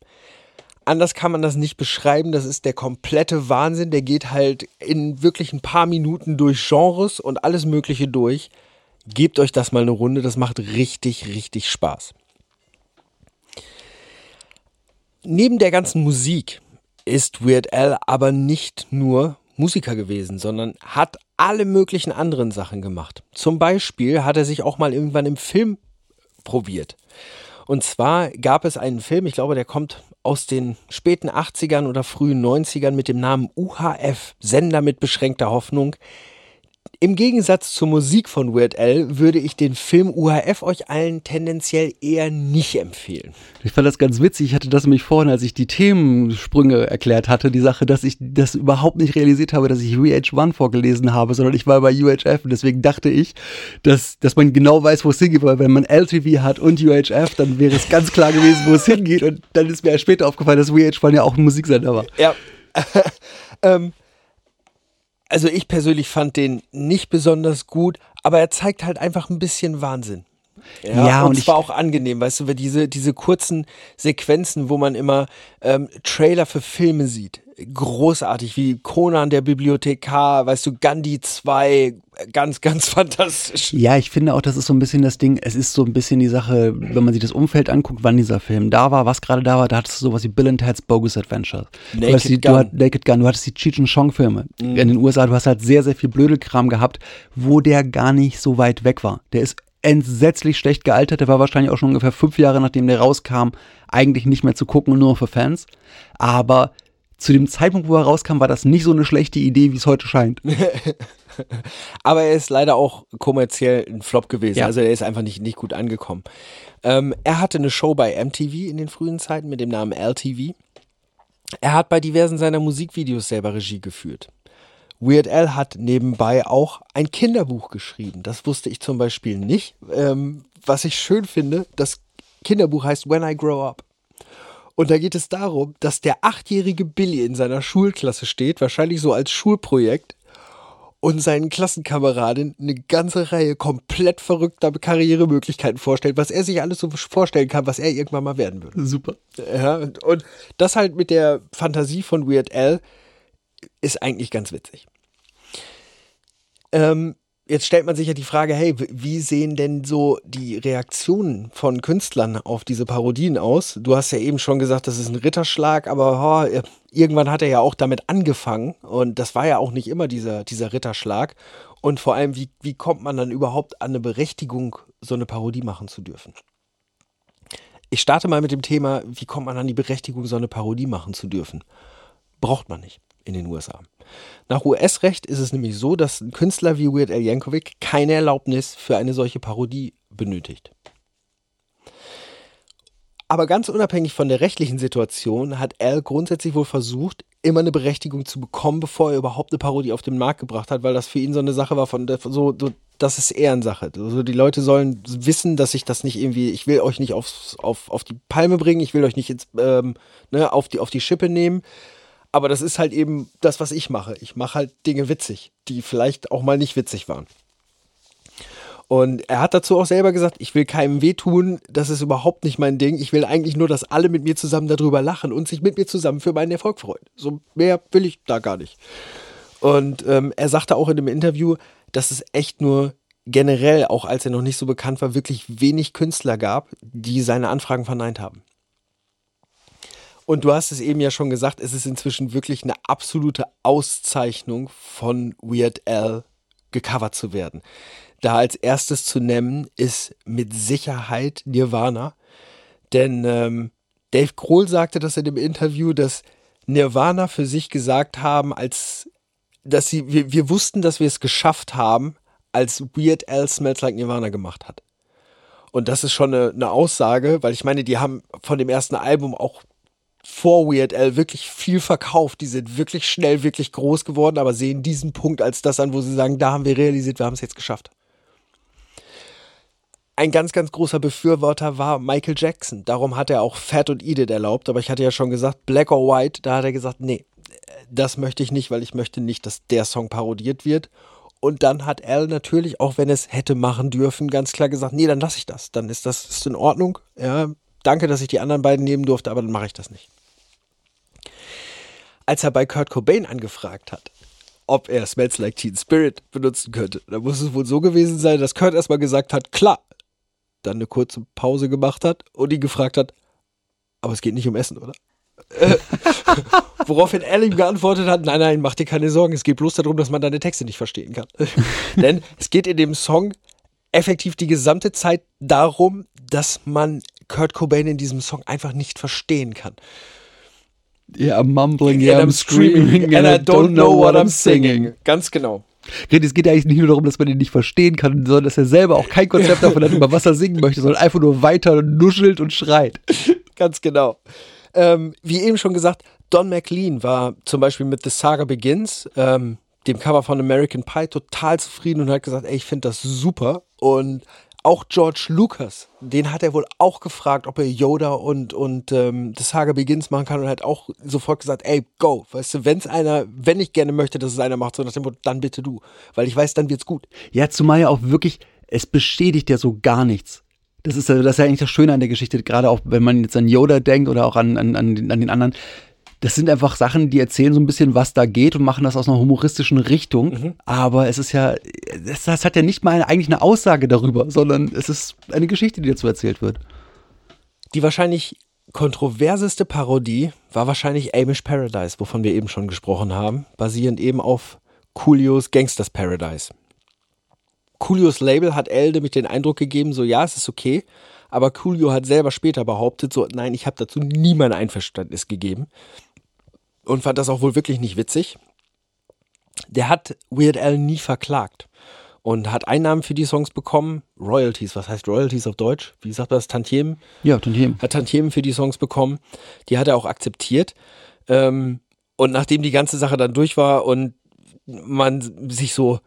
Anders kann man das nicht beschreiben. Das ist der komplette Wahnsinn. Der geht halt in wirklich ein paar Minuten durch Genres und alles Mögliche durch. Gebt euch das mal eine Runde. Das macht richtig, richtig Spaß. Neben der ganzen Musik ist Weird Al aber nicht nur Musiker gewesen, sondern hat alle möglichen anderen Sachen gemacht. Zum Beispiel hat er sich auch mal irgendwann im Film probiert. Und zwar gab es einen Film, ich glaube, der kommt aus den späten 80ern oder frühen 90ern mit dem Namen UHF, Sender mit beschränkter Hoffnung. Im Gegensatz zur Musik von Weird Al würde ich den Film UHF euch allen tendenziell eher nicht empfehlen. Ich fand das ganz witzig. Ich hatte das nämlich vorhin, als ich die Themensprünge erklärt hatte, die Sache, dass ich das überhaupt nicht realisiert habe, dass ich UH1 vorgelesen habe, sondern ich war bei UHF und deswegen dachte ich, dass, dass man genau weiß, wo es hingeht, weil wenn man LTV hat und UHF, dann wäre es ganz klar gewesen, wo es hingeht und dann ist mir später aufgefallen, dass UH1 ja auch ein Musiksender war. Ja. ähm, also ich persönlich fand den nicht besonders gut, aber er zeigt halt einfach ein bisschen Wahnsinn. Ja, Ja, und, und zwar auch angenehm, weißt du, weil diese, diese kurzen Sequenzen, wo man immer ähm, Trailer für Filme sieht, großartig, wie Conan der Bibliothekar, weißt du, Gandhi 2, ganz, ganz fantastisch. Ja, ich finde auch, das ist so ein bisschen das Ding, es ist so ein bisschen die Sache, wenn man sich das Umfeld anguckt, wann dieser Film da war, was gerade da war, da hattest du sowas wie Bill and Ted's Bogus Adventure. du Naked hast die, Gun. Du hat, Naked Gun, du hattest die Cheech and Chong Filme. In den USA, du hast halt sehr, sehr viel Blödelkram gehabt, wo der gar nicht so weit weg war. Der ist entsetzlich schlecht gealtert, der war wahrscheinlich auch schon ungefähr fünf Jahre, nachdem der rauskam, eigentlich nicht mehr zu gucken, nur für Fans. Aber zu dem Zeitpunkt, wo er rauskam, war das nicht so eine schlechte Idee, wie es heute scheint. Aber er ist leider auch kommerziell ein Flop gewesen. Ja. Also er ist einfach nicht, nicht gut angekommen. Ähm, er hatte eine Show bei MTV in den frühen Zeiten mit dem Namen LTV. Er hat bei diversen seiner Musikvideos selber Regie geführt. Weird Al hat nebenbei auch ein Kinderbuch geschrieben. Das wusste ich zum Beispiel nicht. Ähm, was ich schön finde, das Kinderbuch heißt When I Grow Up. Und da geht es darum, dass der achtjährige Billy in seiner Schulklasse steht, wahrscheinlich so als Schulprojekt, und seinen Klassenkameraden eine ganze Reihe komplett verrückter Karrieremöglichkeiten vorstellt, was er sich alles so vorstellen kann, was er irgendwann mal werden würde. Super. Ja, und- und das halt mit der Fantasie von Weird Al ist eigentlich ganz witzig. Ähm, jetzt stellt man sich ja die Frage, hey, wie sehen denn so die Reaktionen von Künstlern auf diese Parodien aus? Du hast ja eben schon gesagt, das ist ein Ritterschlag, aber oh, irgendwann hat er ja auch damit angefangen und das war ja auch nicht immer dieser, dieser Ritterschlag. Und vor allem, wie, wie kommt man dann überhaupt an eine Berechtigung, so eine Parodie machen zu dürfen? Ich starte mal mit dem Thema, wie kommt man an die Berechtigung, so eine Parodie machen zu dürfen? Braucht man nicht in den USA. Nach US-Recht ist es nämlich so, dass ein Künstler wie Weird Al Yankovic keine Erlaubnis für eine solche Parodie benötigt. Aber ganz unabhängig von der rechtlichen Situation hat Al grundsätzlich wohl versucht, immer eine Berechtigung zu bekommen, bevor er überhaupt eine Parodie auf den Markt gebracht hat, weil das für ihn so eine Sache war von so, so das ist Ehrensache. Also die Leute sollen wissen, dass ich das nicht irgendwie, ich will euch nicht aufs, auf, auf die Palme bringen, ich will euch nicht ins, ähm, ne, auf, die, auf die Schippe nehmen. Aber das ist halt eben das, was ich mache. Ich mache halt Dinge witzig, die vielleicht auch mal nicht witzig waren. Und er hat dazu auch selber gesagt, ich will keinem wehtun, das ist überhaupt nicht mein Ding. Ich will eigentlich nur, dass alle mit mir zusammen darüber lachen und sich mit mir zusammen für meinen Erfolg freuen. So mehr will ich da gar nicht. Und ähm, er sagte auch in dem Interview, dass es echt nur generell, auch als er noch nicht so bekannt war, wirklich wenig Künstler gab, die seine Anfragen verneint haben. Und du hast es eben ja schon gesagt, es ist inzwischen wirklich eine absolute Auszeichnung von Weird Al gecovert zu werden. Da als erstes zu nennen ist mit Sicherheit Nirvana. Denn ähm, Dave Grohl sagte das in dem Interview, dass Nirvana für sich gesagt haben, als dass sie, wir, wir wussten, dass wir es geschafft haben, als Weird Al Smells Like Nirvana gemacht hat. Und das ist schon eine, eine Aussage, weil ich meine, die haben von dem ersten Album auch vor Weird Al wirklich viel verkauft. Die sind wirklich schnell, wirklich groß geworden, aber sehen diesen Punkt als das an, wo sie sagen, da haben wir realisiert, wir haben es jetzt geschafft. Ein ganz, ganz großer Befürworter war Michael Jackson. Darum hat er auch Fat und It erlaubt. Aber ich hatte ja schon gesagt, Black or White, da hat er gesagt, nee, das möchte ich nicht, weil ich möchte nicht, dass der Song parodiert wird. Und dann hat Al natürlich, auch wenn es hätte machen dürfen, ganz klar gesagt, nee, dann lasse ich das. Dann ist das ist in Ordnung. Ja, danke, dass ich die anderen beiden nehmen durfte, aber dann mache ich das nicht. Als er bei Kurt Cobain angefragt hat, ob er Smells Like Teen Spirit benutzen könnte, da muss es wohl so gewesen sein, dass Kurt erstmal gesagt hat, klar. Dann eine kurze Pause gemacht hat und ihn gefragt hat, aber es geht nicht um Essen, oder? Äh, Woraufhin Al ihm geantwortet hat, nein, nein, mach dir keine Sorgen, es geht bloß darum, dass man deine Texte nicht verstehen kann. Denn es geht in dem Song effektiv die gesamte Zeit darum, dass man Kurt Cobain in diesem Song einfach nicht verstehen kann. Yeah, I'm mumbling, And I'm screaming and I don't know what I'm singing. Ganz genau. Es geht ja eigentlich nicht nur darum, dass man ihn nicht verstehen kann, sondern dass er selber auch kein Konzept davon hat, über was er singen möchte, sondern einfach nur weiter nuschelt und schreit. Ganz genau. Ähm, wie eben schon gesagt, Don McLean war zum Beispiel mit The Saga Begins, ähm, dem Cover von American Pie, total zufrieden und hat gesagt, ey, ich finde das super. Und auch George Lucas, den hat er wohl auch gefragt, ob er Yoda und, und ähm, The Saga Begins machen kann und hat auch sofort gesagt, ey, go. Weißt du, wenn es einer, wenn ich gerne möchte, dass es einer macht, so nach dem Motto, dann bitte du. Weil ich weiß, dann wird's gut. Ja, zumal ja auch wirklich, es bestätigt ja so gar nichts. Das ist das ist ja eigentlich das Schöne an der Geschichte, gerade auch wenn man jetzt an Yoda denkt oder auch an, an, an den anderen. Das sind einfach Sachen, die erzählen so ein bisschen, was da geht und machen das aus einer humoristischen Richtung. Aber es ist ja, das, das hat ja nicht mal eine, eigentlich eine Aussage darüber, sondern es ist eine Geschichte, die dazu erzählt wird. Die wahrscheinlich kontroverseste Parodie war wahrscheinlich Amish Paradise, wovon wir eben schon gesprochen haben, basierend eben auf Coolios Gangsters Paradise. Coolios Label hat Elde mit den Eindruck gegeben, so ja, es ist okay, aber Coolio hat selber später behauptet, so nein, ich habe dazu nie mein Einverständnis gegeben und fand das auch wohl wirklich nicht witzig. Der hat Weird Al nie verklagt und hat Einnahmen für die Songs bekommen, Royalties, was heißt Royalties auf Deutsch? Wie sagt man das, Tantiemen? Ja, Tantiemen. hat Tantiemen für die Songs bekommen. Die hat er auch akzeptiert. Ähm, und nachdem die ganze Sache dann durch war und man sich so,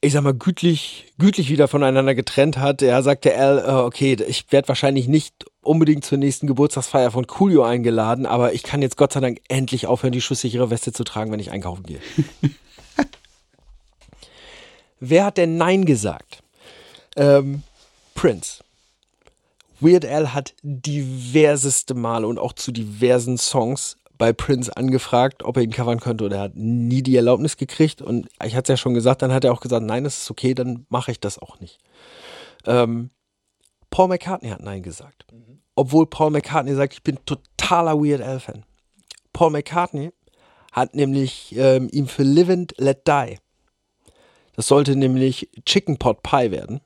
ich sag mal, gütlich, gütlich wieder voneinander getrennt hat. Ja, sagte Al, äh, okay, ich werde wahrscheinlich nicht unbedingt zur nächsten Geburtstagsfeier von Coolio eingeladen, aber ich kann jetzt Gott sei Dank endlich aufhören, die schusssichere Weste zu tragen, wenn ich einkaufen gehe. Wer hat denn Nein gesagt? Ähm, Prince. Weird Al hat diverseste Male und auch zu diversen Songs bei Prince angefragt, ob er ihn covern könnte und er hat nie die Erlaubnis gekriegt und ich hatte es ja schon gesagt, dann hat er auch gesagt, nein, das ist okay, dann mache ich das auch nicht. Ähm, Paul McCartney hat Nein gesagt. Obwohl Paul McCartney sagt, ich bin totaler Weird Al-Fan. Paul McCartney hat nämlich ähm, ihm für Live and Let Die, das sollte nämlich Chicken Pot Pie werden,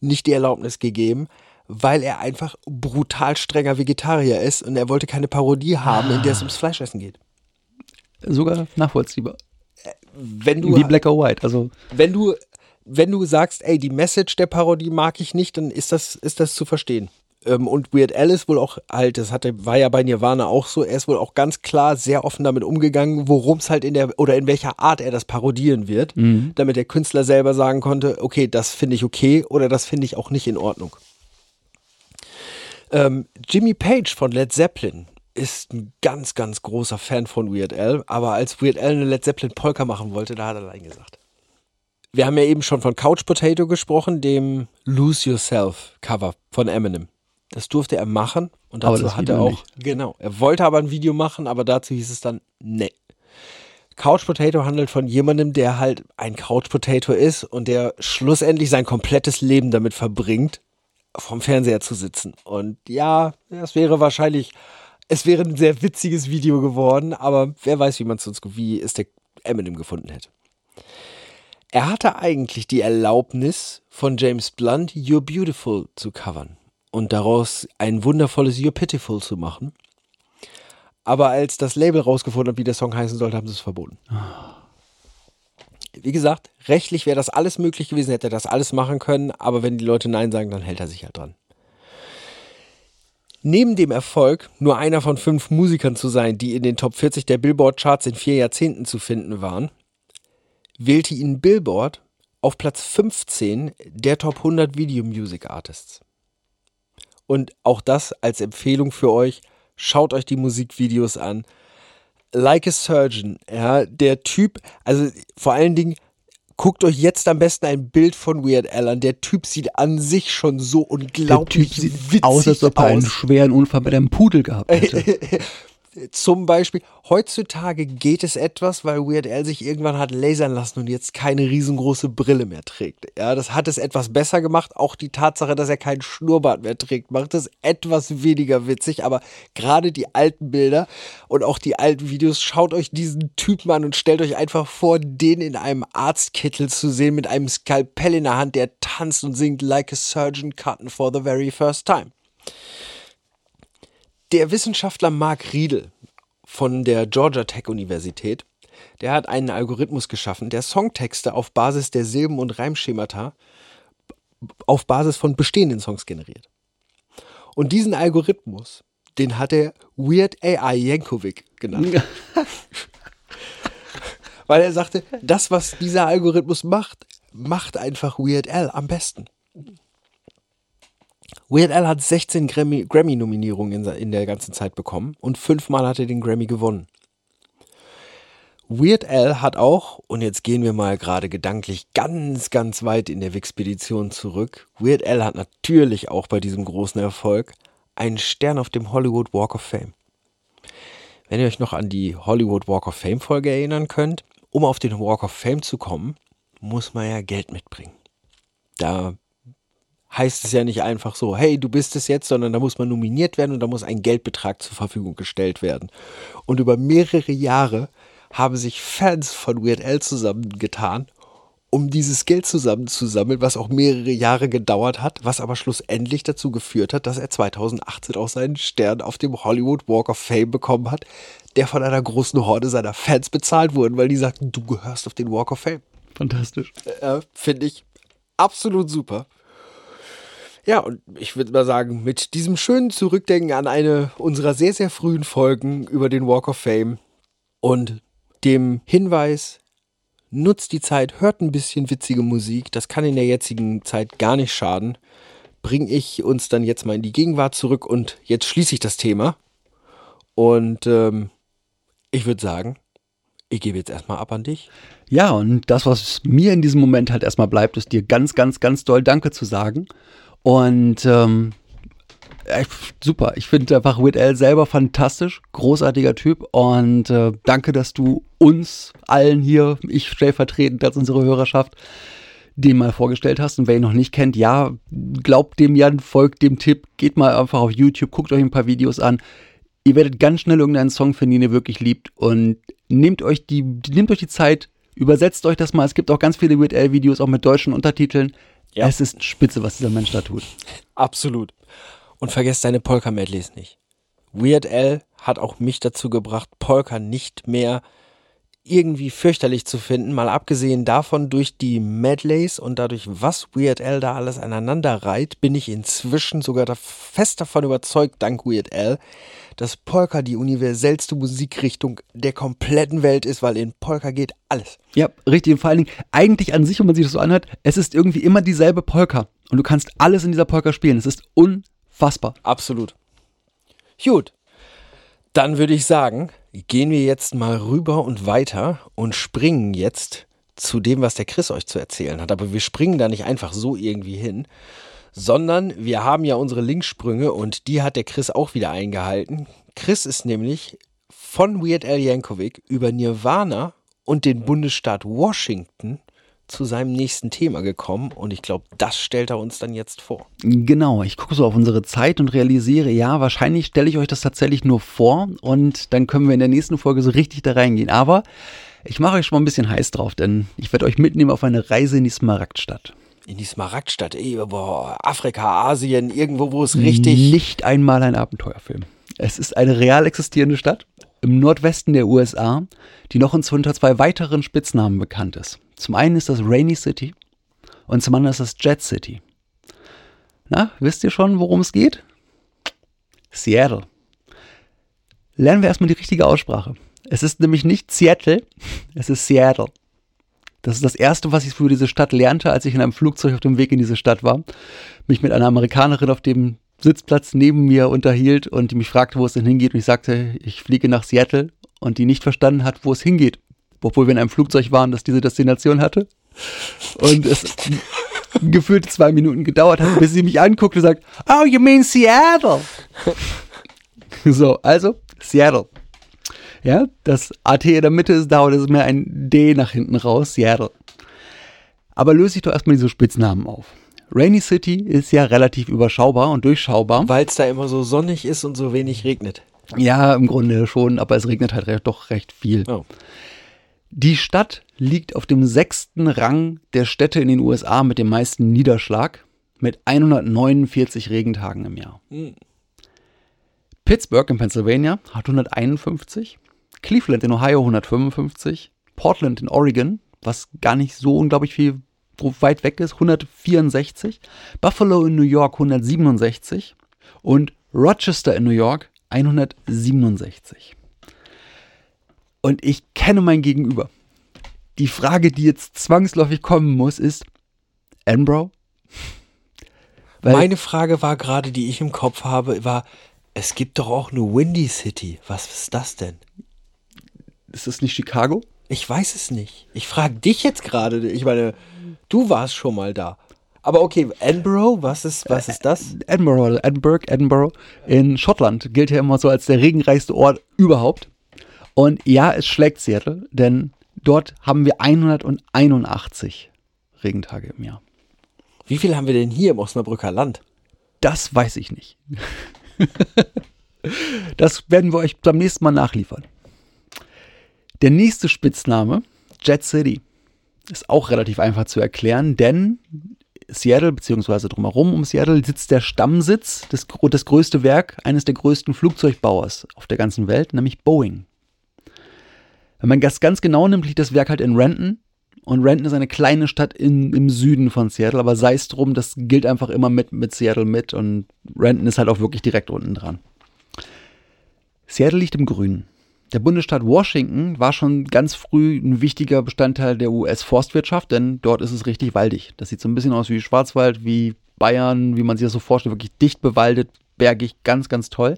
nicht die Erlaubnis gegeben, weil er einfach brutal strenger Vegetarier ist und er wollte keine Parodie haben, in der es ums Fleischessen geht. Sogar nachvollziehbar. Wenn du, Wie Black or White. Also, wenn du, wenn du sagst, ey, die Message der Parodie mag ich nicht, dann ist das, ist das zu verstehen. Ähm, und Weird Al ist wohl auch halt, das hatte, war ja bei Nirvana auch so, er ist wohl auch ganz klar sehr offen damit umgegangen, worum es halt in der, oder in welcher Art er das parodieren wird, damit der Künstler selber sagen konnte, okay, das finde ich okay oder das finde ich auch nicht in Ordnung. Ähm, Jimmy Page von Led Zeppelin ist ein ganz, ganz großer Fan von Weird Al, aber als Weird Al eine Led Zeppelin Polka machen wollte, da hat er Nein gesagt. Wir haben ja eben schon von Couch Potato gesprochen, dem Lose Yourself Cover von Eminem. Das durfte er machen und dazu das hat er auch, nicht. genau, er wollte aber ein Video machen, aber dazu hieß es dann, nee. Couch Potato handelt von jemandem, der halt ein Couch Potato ist und der schlussendlich sein komplettes Leben damit verbringt, vom Fernseher zu sitzen. Und ja, das wäre wahrscheinlich, es wäre ein sehr witziges Video geworden, aber wer weiß, wie man es sonst, wie es der Eminem gefunden hätte. Er hatte eigentlich die Erlaubnis von James Blunt, You're Beautiful zu covern und daraus ein wundervolles You're Pitiful zu machen. Aber als das Label rausgefunden hat, wie der Song heißen sollte, haben sie es verboten. Wie gesagt, rechtlich wäre das alles möglich gewesen, hätte er das alles machen können, aber wenn die Leute Nein sagen, dann hält er sich halt dran. Neben dem Erfolg, nur einer von fünf Musikern zu sein, die in den Top 40 der Billboard-Charts in vier Jahrzehnten zu finden waren, wählte ihn Billboard auf Platz 15 der Top 100 Video Music Artists. Und auch das als Empfehlung für euch, schaut euch die Musikvideos an. Like a Surgeon, ja, der Typ, also vor allen Dingen, guckt euch jetzt am besten ein Bild von Weird Al an. Der Typ sieht an sich schon so der unglaublich Typ sieht witzig aus, als ob er einen aus. schweren Unfall mit einem Pudel gehabt hätte. Zum Beispiel, heutzutage geht es etwas, weil Weird Al sich irgendwann hat lasern lassen und jetzt keine riesengroße Brille mehr trägt. Ja, das hat es etwas besser gemacht. Auch die Tatsache, dass er keinen Schnurrbart mehr trägt, macht es etwas weniger witzig. Aber gerade die alten Bilder und auch die alten Videos, schaut euch diesen Typen an und stellt euch einfach vor, den in einem Arztkittel zu sehen mit einem Skalpell in der Hand, der tanzt und singt Like a Surgeon Cutting for the very first time. Der Wissenschaftler Mark Riedel von der Georgia Tech Universität, der hat einen Algorithmus geschaffen, der Songtexte auf Basis der Silben- und Reimschemata auf Basis von bestehenden Songs generiert. Und diesen Algorithmus, den hat er Weird AI Yankovic genannt. Weil er sagte, das, was dieser Algorithmus macht, macht einfach Weird Al am besten. Weird Al hat 16 Grammy- Grammy-Nominierungen in, in der ganzen Zeit bekommen und fünfmal hat er den Grammy gewonnen. Weird Al hat auch, und jetzt gehen wir mal gerade gedanklich ganz, ganz weit in der Wixpedition zurück, Weird Al hat natürlich auch bei diesem großen Erfolg einen Stern auf dem Hollywood Walk of Fame. Wenn ihr euch noch an die Hollywood Walk of Fame Folge erinnern könnt, um auf den Walk of Fame zu kommen, muss man ja Geld mitbringen. Da heißt es ja nicht einfach so, hey, du bist es jetzt, sondern da muss man nominiert werden und da muss ein Geldbetrag zur Verfügung gestellt werden. Und über mehrere Jahre haben sich Fans von Weird Al zusammengetan, um dieses Geld zusammenzusammeln, was auch mehrere Jahre gedauert hat, was aber schlussendlich dazu geführt hat, dass er 2018 auch seinen Stern auf dem Hollywood Walk of Fame bekommen hat, der von einer großen Horde seiner Fans bezahlt wurde, weil die sagten, du gehörst auf den Walk of Fame. Fantastisch. Äh, Finde ich absolut super. Ja, und ich würde mal sagen, mit diesem schönen Zurückdenken an eine unserer sehr, sehr frühen Folgen über den Walk of Fame und dem Hinweis, nutzt die Zeit, hört ein bisschen witzige Musik. Das kann in der jetzigen Zeit gar nicht schaden. Bringe ich uns dann jetzt mal in die Gegenwart zurück und jetzt schließe ich das Thema. Und ähm, ich würde sagen, ich gebe jetzt erstmal ab an dich. Ja, und das, was mir in diesem Moment halt erstmal bleibt, ist dir ganz, ganz, ganz doll Danke zu sagen. Und ähm, äh, super, ich finde einfach Weird Al selber fantastisch, großartiger Typ und äh, danke, dass du uns allen hier, ich stellvertretend als unsere Hörerschaft, den mal vorgestellt hast. Und wer ihn noch nicht kennt, ja, glaubt dem Jan, folgt dem Tipp, geht mal einfach auf YouTube, guckt euch ein paar Videos an. Ihr werdet ganz schnell irgendeinen Song finden, den ihr wirklich liebt und nehmt euch die, nehmt euch die Zeit, übersetzt euch das mal. Es gibt auch ganz viele Weird Al Videos, auch mit deutschen Untertiteln. Ja. Es ist spitze, was dieser Mensch da tut. Absolut. Und vergesst deine Polka-Medleys nicht. Weird Al hat auch mich dazu gebracht, Polka nicht mehr irgendwie fürchterlich zu finden, mal abgesehen davon durch die Medleys und dadurch, was Weird Al da alles aneinander reiht, bin ich inzwischen sogar da fest davon überzeugt, dank Weird Al, dass Polka die universellste Musikrichtung der kompletten Welt ist, weil in Polka geht alles. Ja, richtig. Und vor allen Dingen, eigentlich an sich, wenn man sich das so anhört, es ist irgendwie immer dieselbe Polka. Und du kannst alles in dieser Polka spielen. Es ist unfassbar. Absolut. Gut. Dann würde ich sagen, gehen wir jetzt mal rüber und weiter und springen jetzt zu dem, was der Chris euch zu erzählen hat. Aber wir springen da nicht einfach so irgendwie hin, sondern wir haben ja unsere Linksprünge und die hat der Chris auch wieder eingehalten. Chris ist nämlich von Weird Al Yankovic über Nirvana und den Bundesstaat Washington zu seinem nächsten Thema gekommen und ich glaube, das stellt er uns dann jetzt vor. Genau, ich gucke so auf unsere Zeit und realisiere, ja, wahrscheinlich stelle ich euch das tatsächlich nur vor und dann können wir in der nächsten Folge so richtig da reingehen. Aber ich mache euch schon mal ein bisschen heiß drauf, denn ich werde euch mitnehmen auf eine Reise in die Smaragdstadt. In die Smaragdstadt, ey, boah, Afrika, Asien, irgendwo, wo es richtig. Nicht einmal ein Abenteuerfilm. Es ist eine real existierende Stadt im Nordwesten der USA, die noch unter zwei weiteren Spitznamen bekannt ist. Zum einen ist das Rainy City und zum anderen ist das Jet City. Na, wisst ihr schon, worum es geht? Seattle. Lernen wir erstmal die richtige Aussprache. Es ist nämlich nicht Seattle, es ist Seattle. Das ist das Erste, was ich für diese Stadt lernte, als ich in einem Flugzeug auf dem Weg in diese Stadt war. Mich mit einer Amerikanerin auf dem Sitzplatz neben mir unterhielt und die mich fragte, wo es denn hingeht. Und ich sagte, ich fliege nach Seattle und die nicht verstanden hat, wo es hingeht. Obwohl wir in einem Flugzeug waren, das diese Destination hatte. Und es gefühlt zwei Minuten gedauert hat, bis sie mich anguckt und sagt, oh, you mean Seattle? so, also Seattle. Ja, das AT in der Mitte ist da und es ist mehr ein D nach hinten raus, Seattle. Aber löse ich doch erstmal diese Spitznamen auf. Rainy City ist ja relativ überschaubar und durchschaubar. Weil es da immer so sonnig ist und so wenig regnet. Ja, im Grunde schon, aber es regnet halt re- doch recht viel. Oh. Die Stadt liegt auf dem sechsten Rang der Städte in den USA mit dem meisten Niederschlag mit 149 Regentagen im Jahr. Hm. Pittsburgh in Pennsylvania hat 151, Cleveland in Ohio 155, Portland in Oregon, was gar nicht so unglaublich viel weit weg ist, 164, Buffalo in New York 167 und Rochester in New York 167. Und ich kenne mein Gegenüber. Die Frage, die jetzt zwangsläufig kommen muss, ist, Enbro? Meine Frage war gerade, die ich im Kopf habe, war, es gibt doch auch eine Windy City. Was ist das denn? Ist das nicht Chicago? Ich weiß es nicht. Ich frage dich jetzt gerade. Ich meine, du warst schon mal da. Aber okay, Edinburgh, was ist, was ist das? Edinburgh, Edinburgh, Edinburgh in Schottland gilt ja immer so als der regenreichste Ort überhaupt. Und ja, es schlägt Seattle, denn dort haben wir 181 Regentage im Jahr. Wie viel haben wir denn hier im Osnabrücker Land? Das weiß ich nicht. das werden wir euch beim nächsten Mal nachliefern. Der nächste Spitzname, Jet City, ist auch relativ einfach zu erklären, denn Seattle beziehungsweise drumherum um Seattle sitzt der Stammsitz, des, das größte Werk eines der größten Flugzeugbauers auf der ganzen Welt, nämlich Boeing. Wenn man das ganz genau nimmt, liegt das Werk halt in Renton. Und Renton ist eine kleine Stadt in, im Süden von Seattle, aber sei es drum, das gilt einfach immer mit, mit Seattle mit und Renton ist halt auch wirklich direkt unten dran. Seattle liegt im Grünen. Der Bundesstaat Washington war schon ganz früh ein wichtiger Bestandteil der US-Forstwirtschaft, denn dort ist es richtig waldig. Das sieht so ein bisschen aus wie Schwarzwald, wie Bayern, wie man sich das so vorstellt, wirklich dicht bewaldet, bergig, ganz, ganz toll.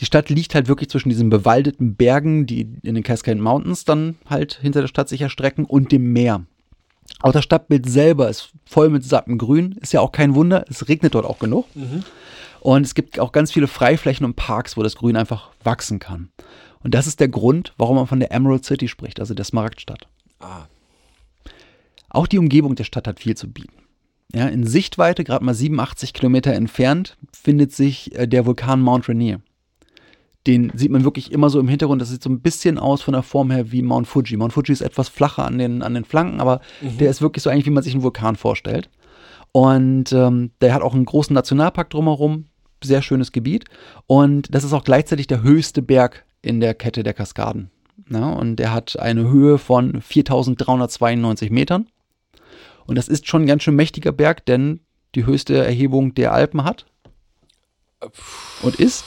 Die Stadt liegt halt wirklich zwischen diesen bewaldeten Bergen, die in den Cascade Mountains dann halt hinter der Stadt sich erstrecken, und dem Meer. Auch das Stadtbild selber ist voll mit satten Grün. Ist ja auch kein Wunder, es regnet dort auch genug. Und es gibt auch ganz viele Freiflächen und Parks, wo das Grün einfach wachsen kann. Und das ist der Grund, warum man von der Emerald City spricht, also der Smaragdstadt. Ah. Auch die Umgebung der Stadt hat viel zu bieten. Ja, in Sichtweite, gerade mal 87 Kilometer entfernt, findet sich äh, der Vulkan Mount Rainier. Den sieht man wirklich immer so im Hintergrund. Das sieht so ein bisschen aus von der Form her wie Mount Fuji. Mount Fuji ist etwas flacher an den, an den Flanken, aber der ist wirklich so eigentlich, wie man sich einen Vulkan vorstellt. Und ähm, der hat auch einen großen Nationalpark drumherum. Sehr schönes Gebiet. Und das ist auch gleichzeitig der höchste Berg in der Kette der Kaskaden. Ja, und der hat eine Höhe von 4392 Metern. Und das ist schon ein ganz schön mächtiger Berg, denn die höchste Erhebung der Alpen hat und ist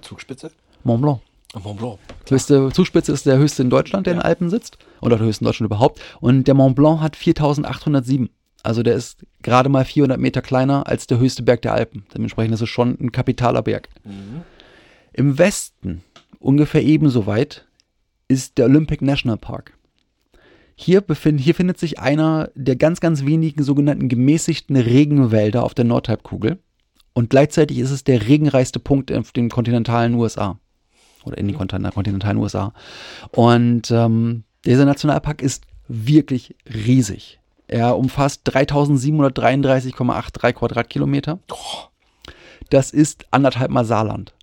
Zugspitze? Mont Blanc. Mont Blanc. Höchste Zugspitze ist der höchste in Deutschland, der in den Alpen sitzt. Oder der höchste in Deutschland überhaupt. Und der Mont Blanc hat 4807. Also der ist gerade mal 400 Meter kleiner als der höchste Berg der Alpen. Dementsprechend ist es schon ein kapitaler Berg. Im Westen, ungefähr ebenso weit, ist der Olympic National Park. Hier, befind, hier findet sich einer der ganz, ganz wenigen sogenannten gemäßigten Regenwälder auf der Nordhalbkugel. Und gleichzeitig ist es der regenreichste Punkt auf den kontinentalen USA. Oder in den kontin- kontinentalen USA. Und ähm, dieser Nationalpark ist wirklich riesig. Er umfasst 3733,83 Quadratkilometer. Das ist anderthalb Mal Saarland.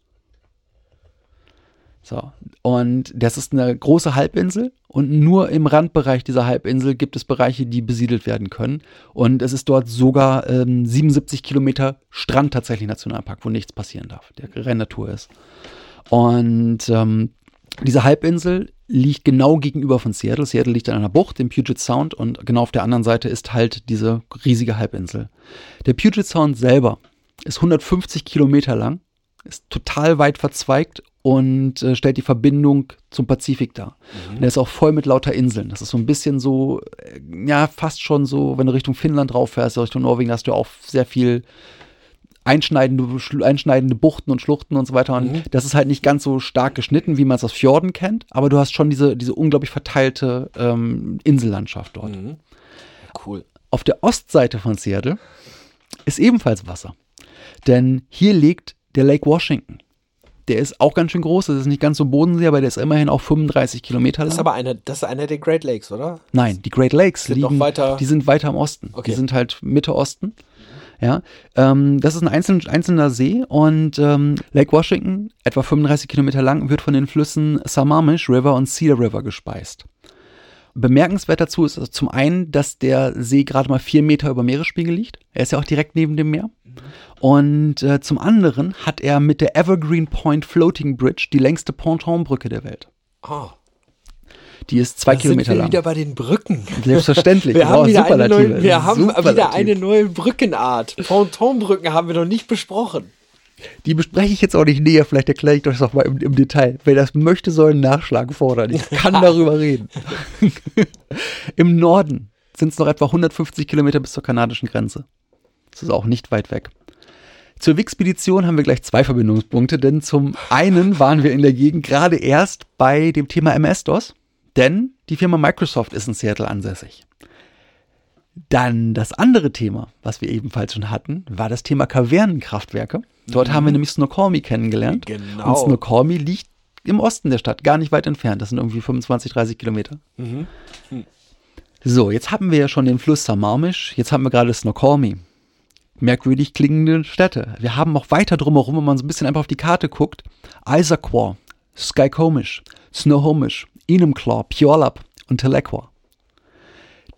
So. Und das ist eine große Halbinsel und nur im Randbereich dieser Halbinsel gibt es Bereiche, die besiedelt werden können. Und es ist dort sogar ähm, 77 Kilometer Strand tatsächlich Nationalpark, wo nichts passieren darf, der rein Natur ist. Und ähm, diese Halbinsel liegt genau gegenüber von Seattle. Seattle liegt an einer Bucht, dem Puget Sound, und genau auf der anderen Seite ist halt diese riesige Halbinsel. Der Puget Sound selber ist 150 Kilometer lang, ist total weit verzweigt und äh, stellt die Verbindung zum Pazifik dar. Und er ist auch voll mit lauter Inseln. Das ist so ein bisschen so, äh, ja, fast schon so, wenn du Richtung Finnland drauf fährst, Richtung Norwegen, hast du auch sehr viel einschneidende, einschneidende Buchten und Schluchten und so weiter. Und das ist halt nicht ganz so stark geschnitten, wie man es aus Fjorden kennt, aber du hast schon diese, diese unglaublich verteilte ähm, Insellandschaft dort. Cool. Auf der Ostseite von Seattle ist ebenfalls Wasser. Denn hier liegt der Lake Washington. Der ist auch ganz schön groß. Das ist nicht ganz so Bodensee, aber der ist immerhin auch 35 Kilometer lang. Das ist aber einer, das ist einer der Great Lakes, oder? Nein, die Great Lakes Sind liegen, weiter- die sind weiter im Osten. Okay. Die sind halt Mitte Osten. Ja, ähm, das ist ein einzeln, einzelner See und ähm, Lake Washington, etwa 35 Kilometer lang, wird von den Flüssen Sammamish River und Cedar River gespeist. Bemerkenswert dazu ist zum einen, dass der See gerade mal vier Meter über Meeresspiegel liegt. Er ist ja auch direkt neben dem Meer. Und äh, zum anderen hat er mit der Evergreen Point Floating Bridge die längste Pontonbrücke der Welt. Ah. Die ist zwei Da Kilometer sind wir lang. wieder bei den Brücken. Selbstverständlich. Wir genau, haben, wieder eine, neue, wir haben wieder eine neue Brückenart. Pontonbrücken haben wir noch nicht besprochen. Die bespreche ich jetzt auch nicht näher, vielleicht erkläre ich das noch mal im, im Detail. Wer das möchte, soll einen Nachschlag fordern. Ich kann darüber reden. Im Norden sind es noch etwa 150 Kilometer bis zur kanadischen Grenze. Das ist auch nicht weit weg. Zur Wixpedition haben wir gleich zwei Verbindungspunkte, denn zum einen waren wir in der Gegend gerade erst bei dem Thema MS-DOS, denn die Firma Microsoft ist in Seattle ansässig. Dann das andere Thema, was wir ebenfalls schon hatten, war das Thema Kavernenkraftwerke. Dort haben wir nämlich Snoqualmie kennengelernt. Genau. Und Snoqualmie liegt im Osten der Stadt, gar nicht weit entfernt. Das sind irgendwie 25, 30 Kilometer. So, jetzt haben wir ja schon den Fluss Sammamish, jetzt haben wir gerade Snoqualmie. Merkwürdig klingende Städte. Wir haben auch weiter drumherum, wenn man so ein bisschen einfach auf die Karte guckt, Issaquah, Skykomish, Snohomish, Enumclaw, Puyallup und Tahlequah.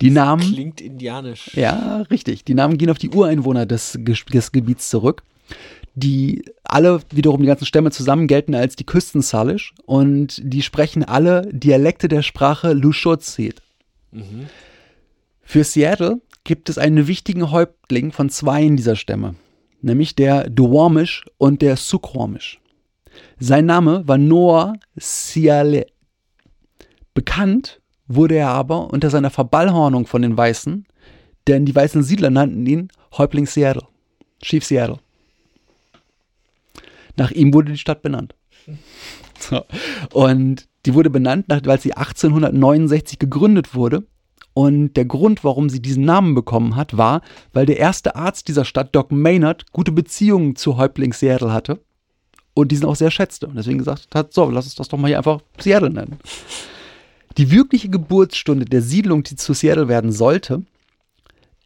Die Namen, Klingt indianisch. ja, richtig, die Namen gehen auf die Ureinwohner des, des Gebiets zurück, die alle wiederum die ganzen Stämme zusammen gelten als die Küsten-Salish und die sprechen alle Dialekte der Sprache Lushootseed. Für Seattle gibt es einen wichtigen Häuptling von zweien dieser Stämme, nämlich der Duwamish und der Suquamish. Sein Name war Noah Ciale. Bekannt wurde er aber unter seiner Verballhornung von den Weißen, denn die weißen Siedler nannten ihn Häuptling Seattle, Chief Seattle. Nach ihm wurde die Stadt benannt. So. Und die wurde benannt, weil sie 1869 gegründet wurde. Und der Grund, warum sie diesen Namen bekommen hat, war, weil der erste Arzt dieser Stadt, Doc Maynard, gute Beziehungen zu Häuptling Seattle hatte und diesen auch sehr schätzte. Und deswegen gesagt hat, so, lass uns das doch mal hier einfach Seattle nennen. Die wirkliche Geburtsstunde der Siedlung, die zu Seattle werden sollte,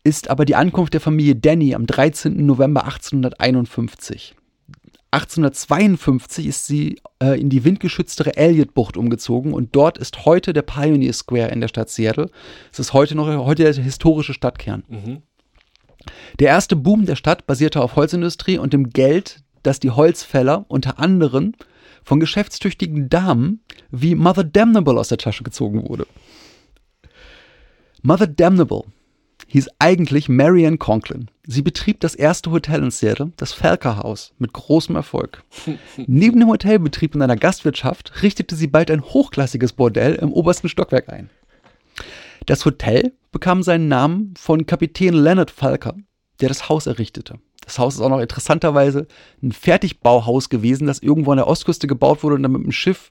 ist aber die Ankunft der Familie Danny am 13. November 1851. 1852 ist sie äh, in die windgeschütztere Elliott-Bucht umgezogen und dort ist heute der Pioneer Square in der Stadt Seattle. Es ist heute noch heute der historische Stadtkern. Der erste Boom der Stadt basierte auf Holzindustrie und dem Geld, das die Holzfäller unter anderem von geschäftstüchtigen Damen wie Mother Damnable aus der Tasche gezogen wurde. Mother Damnable hieß eigentlich Marianne Conklin. Sie betrieb das erste Hotel in Seattle, das Falker House, mit großem Erfolg. Neben dem Hotelbetrieb und einer Gastwirtschaft richtete sie bald ein hochklassiges Bordell im obersten Stockwerk ein. Das Hotel bekam seinen Namen von Kapitän Leonard Falker, der das Haus errichtete. Das Haus ist auch noch interessanterweise ein Fertigbauhaus gewesen, das irgendwo an der Ostküste gebaut wurde und dann mit dem Schiff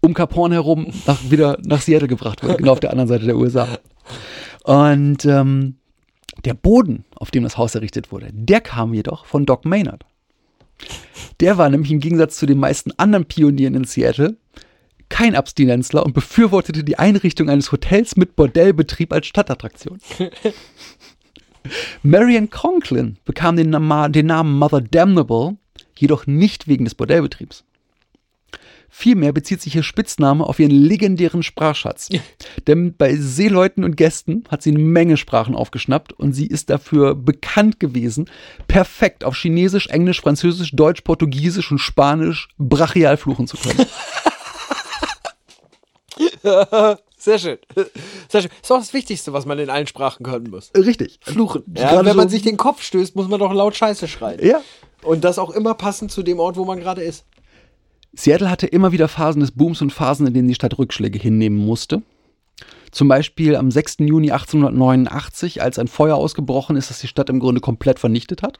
um Cap Horn herum nach, wieder nach Seattle gebracht wurde, genau auf der anderen Seite der USA. Und ähm, der Boden, auf dem das Haus errichtet wurde, der kam jedoch von Doc Maynard. Der war nämlich im Gegensatz zu den meisten anderen Pionieren in Seattle kein Abstinenzler und befürwortete die Einrichtung eines Hotels mit Bordellbetrieb als Stadtattraktion. Marian Conklin bekam den, den Namen Mother Damnable, jedoch nicht wegen des Bordellbetriebs. Vielmehr bezieht sich ihr Spitzname auf ihren legendären Sprachschatz. Denn bei Seeleuten und Gästen hat sie eine Menge Sprachen aufgeschnappt und sie ist dafür bekannt gewesen, perfekt auf Chinesisch, Englisch, Französisch, Deutsch, Portugiesisch und Spanisch brachial fluchen zu können. Sehr schön. Sehr schön. Ist auch das Wichtigste, was man in allen Sprachen können muss. Richtig. Fluchen. Ja, wenn man so- sich den Kopf stößt, muss man doch laut Scheiße schreien. Ja. Und das auch immer passend zu dem Ort, wo man gerade ist. Seattle hatte immer wieder Phasen des Booms und Phasen, in denen die Stadt Rückschläge hinnehmen musste. Zum Beispiel am 6. Juni 1889, als ein Feuer ausgebrochen ist, das die Stadt im Grunde komplett vernichtet hat.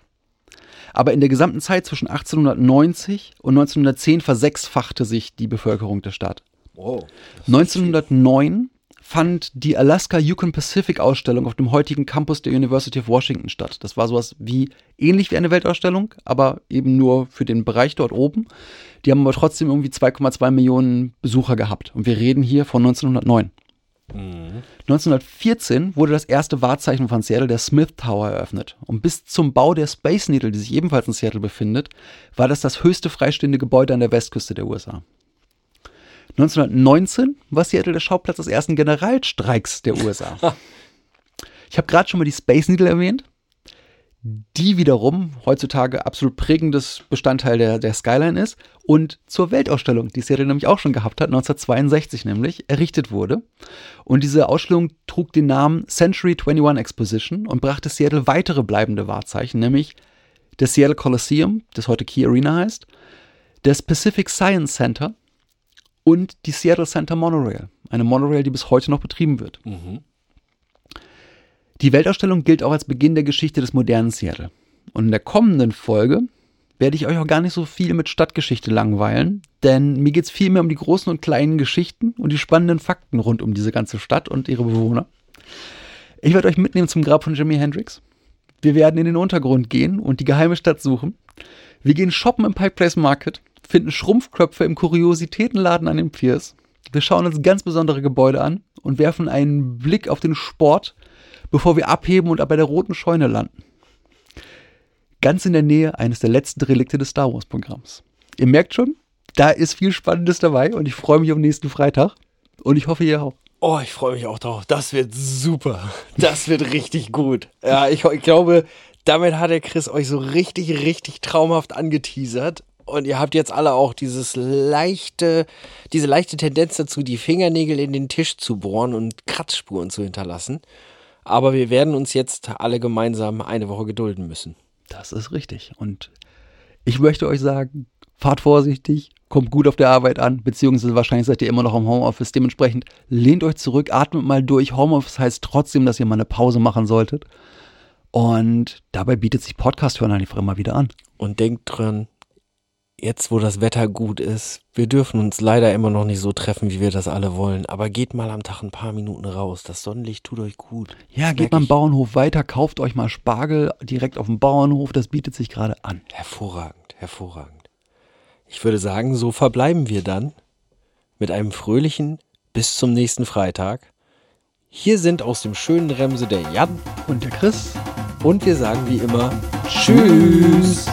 Aber in der gesamten Zeit zwischen 1890 und 1910 versechsfachte sich die Bevölkerung der Stadt. Wow. 1909 fand die Alaska Yukon Pacific Ausstellung auf dem heutigen Campus der University of Washington statt. Das war sowas wie ähnlich wie eine Weltausstellung, aber eben nur für den Bereich dort oben. Die haben aber trotzdem irgendwie 2,2 Millionen Besucher gehabt. Und wir reden hier von 1909. 1914 wurde das erste Wahrzeichen von Seattle, der Smith Tower, eröffnet. Und bis zum Bau der Space Needle, die sich ebenfalls in Seattle befindet, war das das höchste freistehende Gebäude an der Westküste der USA. 1919 war Seattle der Schauplatz des ersten Generalstreiks der USA. Ich habe gerade schon mal die Space Needle erwähnt, die wiederum heutzutage absolut prägendes Bestandteil der, der Skyline ist und zur Weltausstellung, die Seattle nämlich auch schon gehabt hat, 1962 nämlich, errichtet wurde. Und diese Ausstellung trug den Namen Century 21 Exposition und brachte Seattle weitere bleibende Wahrzeichen, nämlich das Seattle Coliseum, das heute Key Arena heißt, das Pacific Science Center und die Seattle Center Monorail. Eine Monorail, die bis heute noch betrieben wird. Die Weltausstellung gilt auch als Beginn der Geschichte des modernen Seattle. Und in der kommenden Folge werde ich euch auch gar nicht so viel mit Stadtgeschichte langweilen, denn mir geht es vielmehr um die großen und kleinen Geschichten und die spannenden Fakten rund um diese ganze Stadt und ihre Bewohner. Ich werde euch mitnehmen zum Grab von Jimi Hendrix. Wir werden in den Untergrund gehen und die geheime Stadt suchen. Wir gehen shoppen im Pike Place Market, finden Schrumpfköpfe im Kuriositätenladen an den Piers. Wir schauen uns ganz besondere Gebäude an und werfen einen Blick auf den Sport, bevor wir abheben und bei der roten Scheune landen. Ganz in der Nähe eines der letzten Relikte des Star Wars Programms. Ihr merkt schon, da ist viel Spannendes dabei und ich freue mich auf nächsten Freitag und ich hoffe, ihr auch. Oh, ich freue mich auch drauf. Das wird super. Das wird richtig gut. Ja, ich, ich glaube, damit hat der Chris euch so richtig, richtig traumhaft angeteasert. Und ihr habt jetzt alle auch dieses leichte, diese leichte Tendenz dazu, die Fingernägel in den Tisch zu bohren und Kratzspuren zu hinterlassen. Aber wir werden uns jetzt alle gemeinsam eine Woche gedulden müssen. Das ist richtig. Und ich möchte euch sagen, fahrt vorsichtig, kommt gut auf der Arbeit an, beziehungsweise wahrscheinlich seid ihr immer noch im Homeoffice. Dementsprechend lehnt euch zurück, atmet mal durch. Homeoffice heißt trotzdem, dass ihr mal eine Pause machen solltet. Und dabei bietet sich Podcast hören einfach immer wieder an. Und denkt dran, jetzt wo das Wetter gut ist, wir dürfen uns leider immer noch nicht so treffen, wie wir das alle wollen. Aber geht mal am Tag ein paar Minuten raus. Das Sonnenlicht tut euch gut. Ja, Das geht mal am. Bauernhof weiter, kauft euch mal Spargel direkt auf dem Bauernhof, das bietet sich gerade an. Hervorragend, hervorragend. Ich würde sagen, so verbleiben wir dann mit einem fröhlichen bis zum nächsten Freitag. Hier sind aus dem schönen Remse der Jan Und der Chris? und wir sagen wie immer Tschüss.